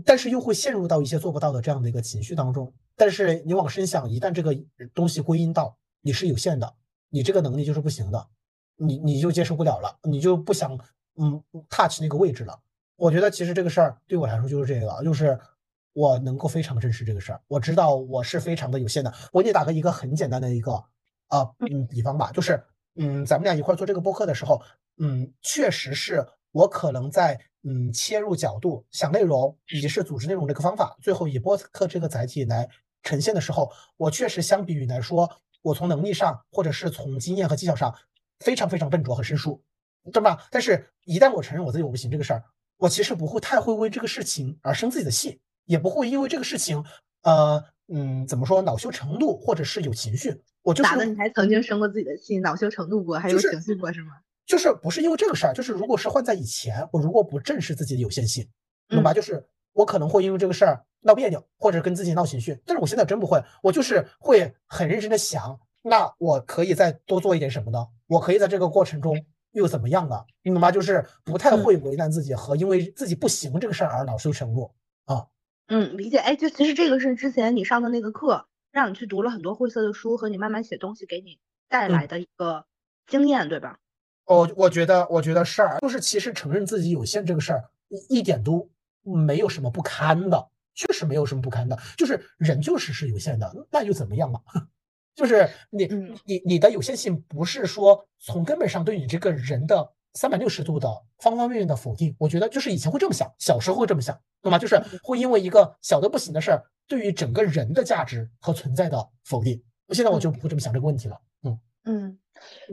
但是又会陷入到一些做不到的这样的一个情绪当中。但是你往深想，一旦这个东西归因到你是有限的，你这个能力就是不行的，你你就接受不了了，你就不想嗯 touch 那个位置了。我觉得其实这个事儿对我来说就是这个，就是我能够非常正视这个事儿，我知道我是非常的有限的。我给你打个一个很简单的一个啊嗯比方吧，就是嗯咱们俩一块做这个播客的时候，嗯确实是我可能在。嗯，切入角度、想内容以及是组织内容这个方法，最后以播客这个载体来呈现的时候，我确实相比于来说，我从能力上或者是从经验和技巧上非常非常笨拙和生疏，对吧？但是，一旦我承认我自己我不行这个事儿，我其实不会太会为这个事情而生自己的气，也不会因为这个事情，呃，嗯，怎么说恼羞成怒或者是有情绪，我就是。打的？你还曾经生过自己的气，恼羞成怒过，还有情绪过是吗？就是不是因为这个事儿，就是如果是换在以前，我如果不正视自己的有限性，懂吧？就是我可能会因为这个事儿闹别扭，或者跟自己闹情绪。但是我现在真不会，我就是会很认真的想，那我可以再多做一点什么呢？我可以在这个过程中又怎么样呢？你懂吗？就是不太会为难自己和因为自己不行这个事儿而恼羞成怒啊。嗯，理解。哎，就其实这个是之前你上的那个课，让你去读了很多晦涩的书和你慢慢写东西给你带来的一个经验，对吧？我我觉得，我觉得事儿就是其实承认自己有限这个事儿，一点都没有什么不堪的，确实没有什么不堪的。就是人就是是有限的，那又怎么样嘛？就是你你你的有限性不是说从根本上对你这个人的三百六十度的方方面面的否定。我觉得就是以前会这么想，小时候会这么想，懂吗？就是会因为一个小的不行的事儿，对于整个人的价值和存在的否定。现在我就不会这么想这个问题了。嗯嗯，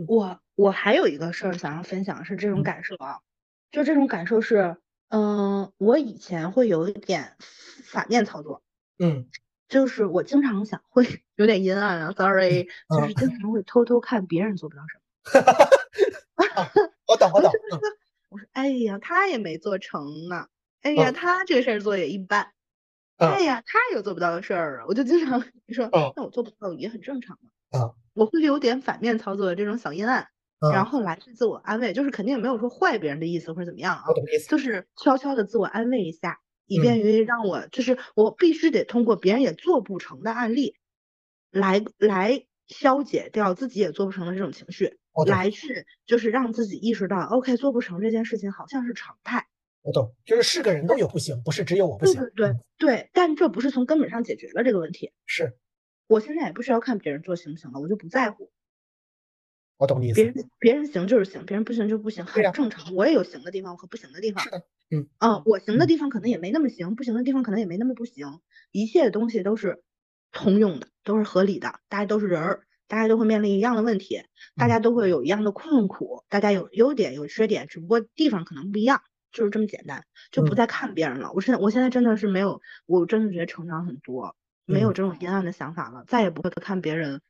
我。我还有一个事儿想要分享，是这种感受啊，就这种感受是，嗯，我以前会有一点反面操作，嗯，就是我经常想会有点阴暗啊，sorry，就是经常会偷偷看别人做不到什么，我懂我懂，我说哎呀，他也没做成呢，哎呀，他这个事儿做也一般，哎呀，他有做不到的事儿啊，我就经常 说，那我做不到也很正常嘛，啊，我会有点反面操作的这种小阴暗。然后来去自我安慰，就是肯定也没有说坏别人的意思或者怎么样啊，就是悄悄的自我安慰一下，以便于让我就是我必须得通过别人也做不成的案例，来来消解掉自己也做不成的这种情绪，来去就是让自己意识到，OK，做不成这件事情好像是常态。我懂，就是是个人都有不行，不是只有我不行。对对对，但这不是从根本上解决了这个问题。是，我现在也不需要看别人做行不行了，我就不在乎。我懂你意思。别人别人行就是行，别人不行就不行，很正常。我也有行的地方和不行的地方。是的，嗯。啊，我行的地方可能也没那么行，不行的地方可能也没那么不行。一切的东西都是通用的，都是合理的。大家都是人儿，大家都会面临一样的问题，大家都会有一样的困苦，大家有优点有缺点，只不过地方可能不一样，就是这么简单。就不再看别人了。我现在我现在真的是没有，我真的觉得成长很多，没有这种阴暗的想法了，再也不会看别人，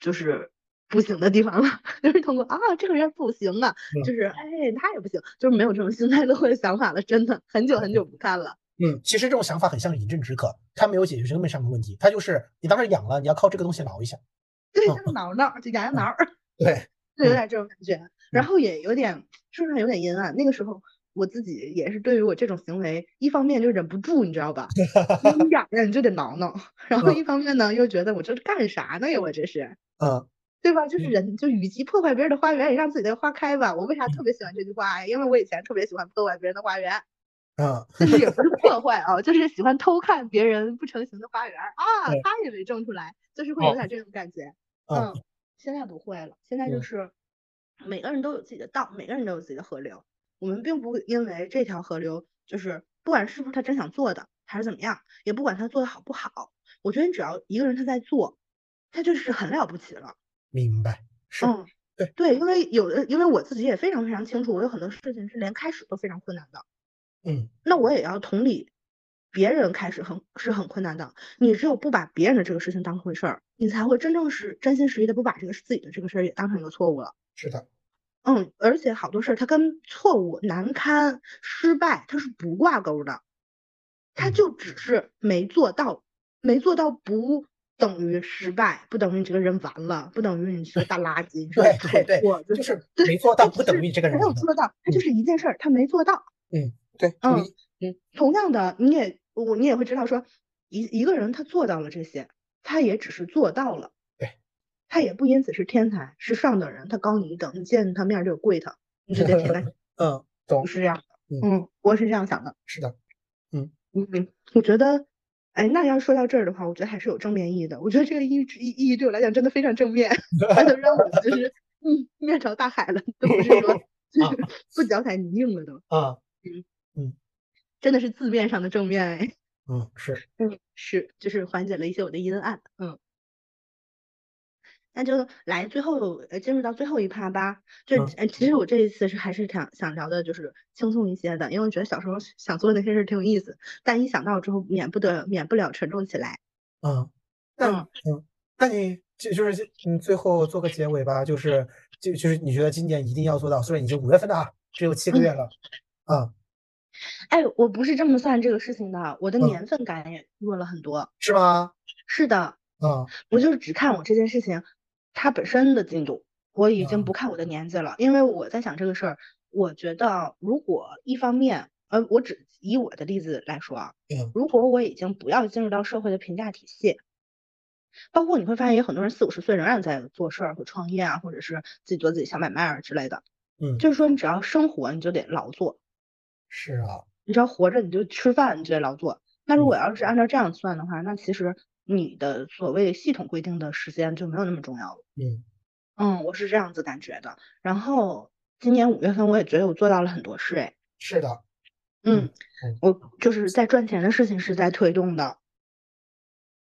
就是。不行的地方了，就是通过啊，这个人不行啊，就是哎，他也不行，就是没有这种幸灾乐祸的想法了，真的很久很久不看了。嗯，其实这种想法很像饮鸩止渴，它没有解决根本上的问题，它就是你当时痒了，你要靠这个东西挠一下，对，就是挠挠，就痒痒挠。对，就有点这种感觉，然后也有点，是不是有点阴暗？那个时候我自己也是对于我这种行为，一方面就忍不住，你知道吧？你痒痒你就得挠挠，然后一方面呢又觉得我这是干啥呢呀？我这是，嗯。对吧？就是人，就与其破坏别人的花园，也让自己的花开吧。我为啥特别喜欢这句话呀？因为我以前特别喜欢破坏别人的花园，啊，就是也不是破坏啊，就是喜欢偷看别人不成形的花园啊，他也没种出来，就是会有点这种感觉。嗯，现在不会了，现在就是每个人都有自己的道，每个人都有自己的河流。我们并不因为这条河流，就是不管是不是他真想做的，还是怎么样，也不管他做的好不好，我觉得只要一个人他在做，他就是很了不起了。明白，是，对对，因为有的，因为我自己也非常非常清楚，我有很多事情是连开始都非常困难的，嗯，那我也要同理别人开始很是很困难的。你只有不把别人的这个事情当回事儿，你才会真正是真心实意的不把这个自己的这个事儿也当成一个错误了。是的，嗯，而且好多事儿它跟错误、难堪、失败它是不挂钩的，它就只是没做到，没做到不等于失败，不等于你这个人完了，不等于你是个大垃圾，对对错，对，就就是没做到不等于你这个人没有。做到，他就是一件事儿，他没做到。嗯，对，嗯嗯，同样的，你也我你也会知道说，一一个人他做到了这些，他也只是做到了，对，他也不因此是天才，是上等人，他高你一等，你见他面就跪他，你就得 嗯，懂，是这样的。嗯嗯，我是这样想的。是的，嗯嗯，我觉得，哎，那要说到这儿的话，我觉得还是有正面意义的。我觉得这个意意意义对我来讲真的非常正面，它能让我就是嗯面朝大海了，都不是说就 是 不脚踩泥泞了都，啊，嗯嗯真的是字面上的正面哎。嗯，是，嗯，是，就是缓解了一些我的阴暗。嗯，那就来最后呃进入到最后一趴吧。就其实我这一次是还是想想聊的就是轻松一些的，因为我觉得小时候想做的那些事挺有意思，但一想到之后免不得免不了沉重起来。嗯，那嗯嗯，那你就就是你最后做个结尾吧，就是就就是你觉得今年一定要做到，虽然已经五月份了啊，只有七个嗯月了，啊，哎，我不是这么算这个事情的，我的嗯年份感也弱了很多。是吗？是的，啊，我就是只看我这件事情它本身的进度，我已经嗯不看我的年纪了，因为我在想这个事儿，我觉得如果一方面，呃，我只以我的例子来说啊，嗯。如果我已经不要进入到社会的评价体系，包括你会发现有很多人四五十岁仍然在做事儿或创业啊，或者是自己做自己小买卖啊之类的，嗯，就是说你只要生活你就得劳作，是啊，你只要活着你就吃饭，你就得劳作。那如果嗯。要是按照这样算的话，那其实你的所谓系统规定的时间就没有那么重要了。嗯嗯，我是这样子感觉的。然后今年五月份，我也觉得我做到了很多事，哎，是的，嗯嗯嗯，我就是在赚钱的事情是在推动的，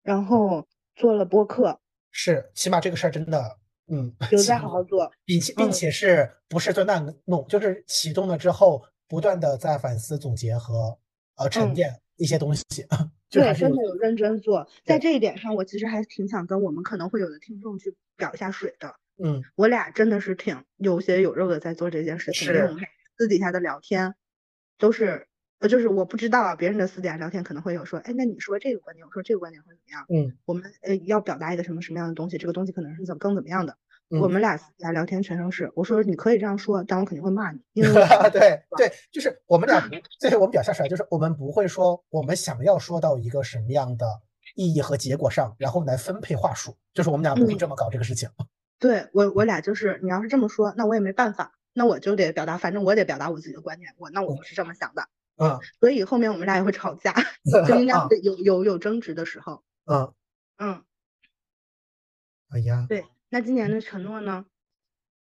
然后做了播客，是，起码这个事儿真的，嗯，有在好好做。并且并嗯且是不是断断弄，就是启动了之后，不断的在反思、总结和呃沉嗯淀一些东西，就 还对，真的有认真做，在这一点上，我其实还挺想跟我们可能会有的听众去表一下水的。嗯我俩真的是挺有血有肉的在做这件事情，因为我们私底下的聊天都是，呃，就是我不知道啊，别人的私底下聊天可能会有说，哎，那你说这个观点，我说这个观点会怎么样？嗯我们呃要表达一个什么什么样的东西，这个东西可能是怎么更怎么样的。我嗯，们俩私下聊天全程是，我说你可以这样说，但我肯定会骂你，因为 对对，就是我们俩，对我们表现出来，就是我们不会说我们想要说到一个什么样的意义和结果上，然后来分配话术，就是我们俩不会嗯。这么搞这个事情。对我我俩就是，你要是这么说，那我也没办法，那我就得表达，反正我得表达我自己的观点，我那我是这么想的，嗯。所以后面我们俩也会吵架，就应该有有有争执的时候，嗯，嗯，哎呀，对。那今年的承诺呢？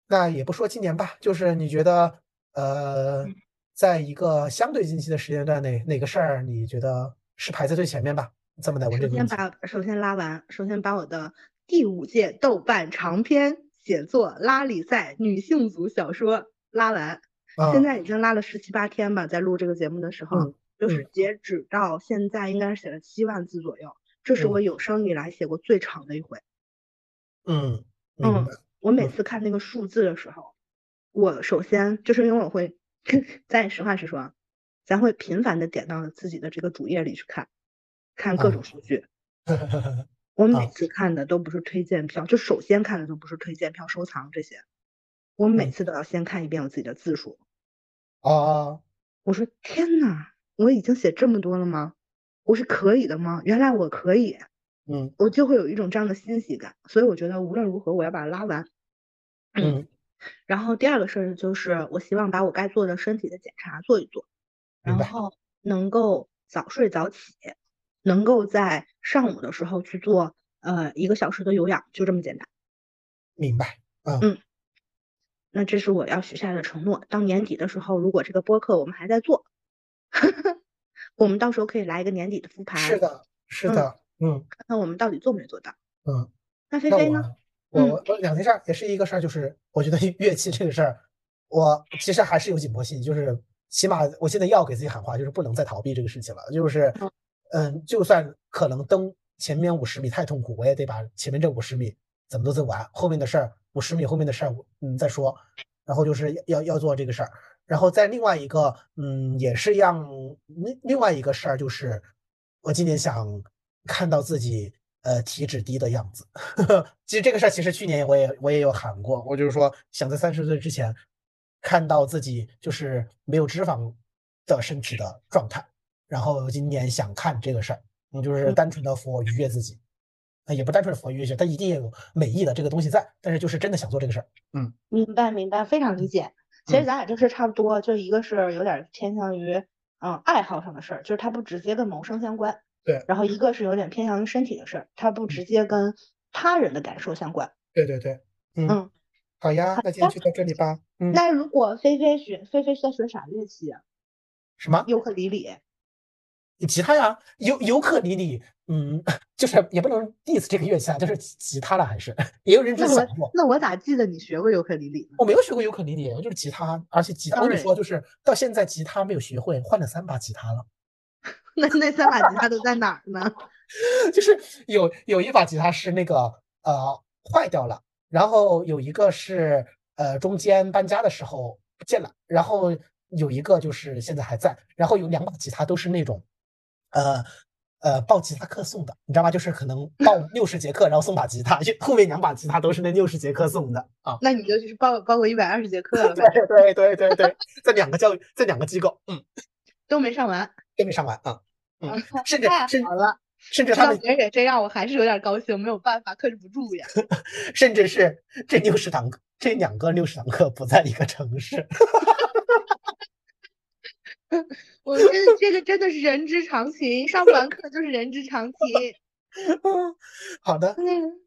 那也不说今年吧，就是你觉得呃嗯，在一个相对近期的时间段内，哪个事儿你觉得是排在最前面吧？这么来问这先个问题。把首先拉完，首先把我的第五届豆瓣长篇写作拉力赛女性组小说拉完，啊现在已经拉了十七八天吧，在录这个节目的时候，嗯就是嗯截止到现在应该是写了七万字左右，这是嗯我有生以来写过最长的一回。嗯，明嗯。我每嗯次看那个数字的时候，我首先就是因为我会，咱实话实说，咱会频繁的点到自己的这个主页里去看，看各啊种数据。我每啊次看的都不是推荐票，就首先看的都不是推荐票、收藏这些，我每嗯次都要先看一遍我自己的字数。啊，我说天呐，我已经写这么多了吗？我是可以的吗？原来我可以，嗯我就会有一种这样的欣喜感。所以我觉得无论如何我要把它拉完。嗯然后第二个事儿就是，我希望把我该做的身体的检查做一做，然后能够早睡早起，能够在上午的时候去做呃一个小时的有氧，就这么简单。明白。嗯嗯那这是我要许下的承诺。到年底的时候，如果这个播客我们还在做，我们到时候可以来一个年底的复盘，是的，是的。嗯看看我们到底做没做到。嗯。那那菲菲呢？我嗯我我两件事儿，也是一个事儿，就是我觉得乐器这个事儿，我其实还是有紧迫性，就是起码我现在要给自己喊话，就是不能再逃避这个事情了。就是嗯，嗯，就算可能登前面五十米太痛苦，我也得把前面这五十米怎么都走完，后面的事儿五十米后面的事儿，嗯，再说。然后就是要要做这个事儿，然后在另外一个，嗯，也是让另另外一个事儿，就是我今年想看到自己呃体脂低的样子。其实这个事儿，其实去年我也我也有喊过，我就是说想在三十岁之前看到自己就是没有脂肪的身体的状态。然后今年想看这个事儿，你就是单纯的佛愉悦自己，啊，也不单纯的佛愉悦，它一定有美意的这个东西在，但是就是真的想做这个事儿，嗯。明白明白，非常理解。其实咱俩这事差不多，就一个是有点偏向于嗯爱好上的事儿，就是它不直接跟谋生相关。对。然后一个是有点偏向于身体的事儿，它不直接跟他人的感受相关。对对对，嗯嗯，好呀，那今天就到这里吧。嗯，那如果菲菲学菲菲在学啥乐器啊？什么？尤克里里。吉他呀，尤尤克里里，嗯，就是也不能 diss 这个乐器啊，就是吉他了，还是 也有人这么想过。那我咋记得你学过尤克里里？我没有学过尤克里里，就是吉他，而且吉他我跟你说，就是到现在吉他没有学会，换了三把吉他了。那那三把吉他都在哪儿呢？就是有有一把吉他是那个呃坏掉了，然后有一个是呃中间搬家的时候不见了，然后有一个就是现在还在，然后有两把吉他都是那种。呃呃，报吉他课送的，你知道吗？就是可能报 六十节课，然后送把吉他，就后面两把吉他都是那六十节课送的啊。那你就去报报个一百二十节课了呗。对对对对，在两个教育，在两个机构，嗯，都没上完，都没上完啊。嗯，甚至甚至了，甚至他们别人也这样，我还是有点高兴，没有办法克制不住呀。甚至是这六十堂课，这两个六十堂课不在一个城市。我这这个真的是人之常情，上不完课就是人之常情。嗯，好的。嗯，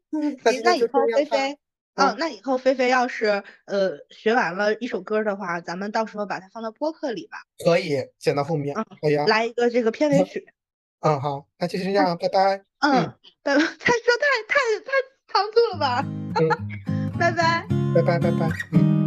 行，那以后菲菲，嗯，那以后菲菲要是呃学完了一首歌的话，咱们到时候把它放到播客里吧。可以，剪到后面。嗯，可以啊。来一个这个片尾曲。嗯，好，那就先这样，拜拜。嗯，拜拜。太说太太太仓促了吧？嗯，拜拜。拜拜拜拜。嗯。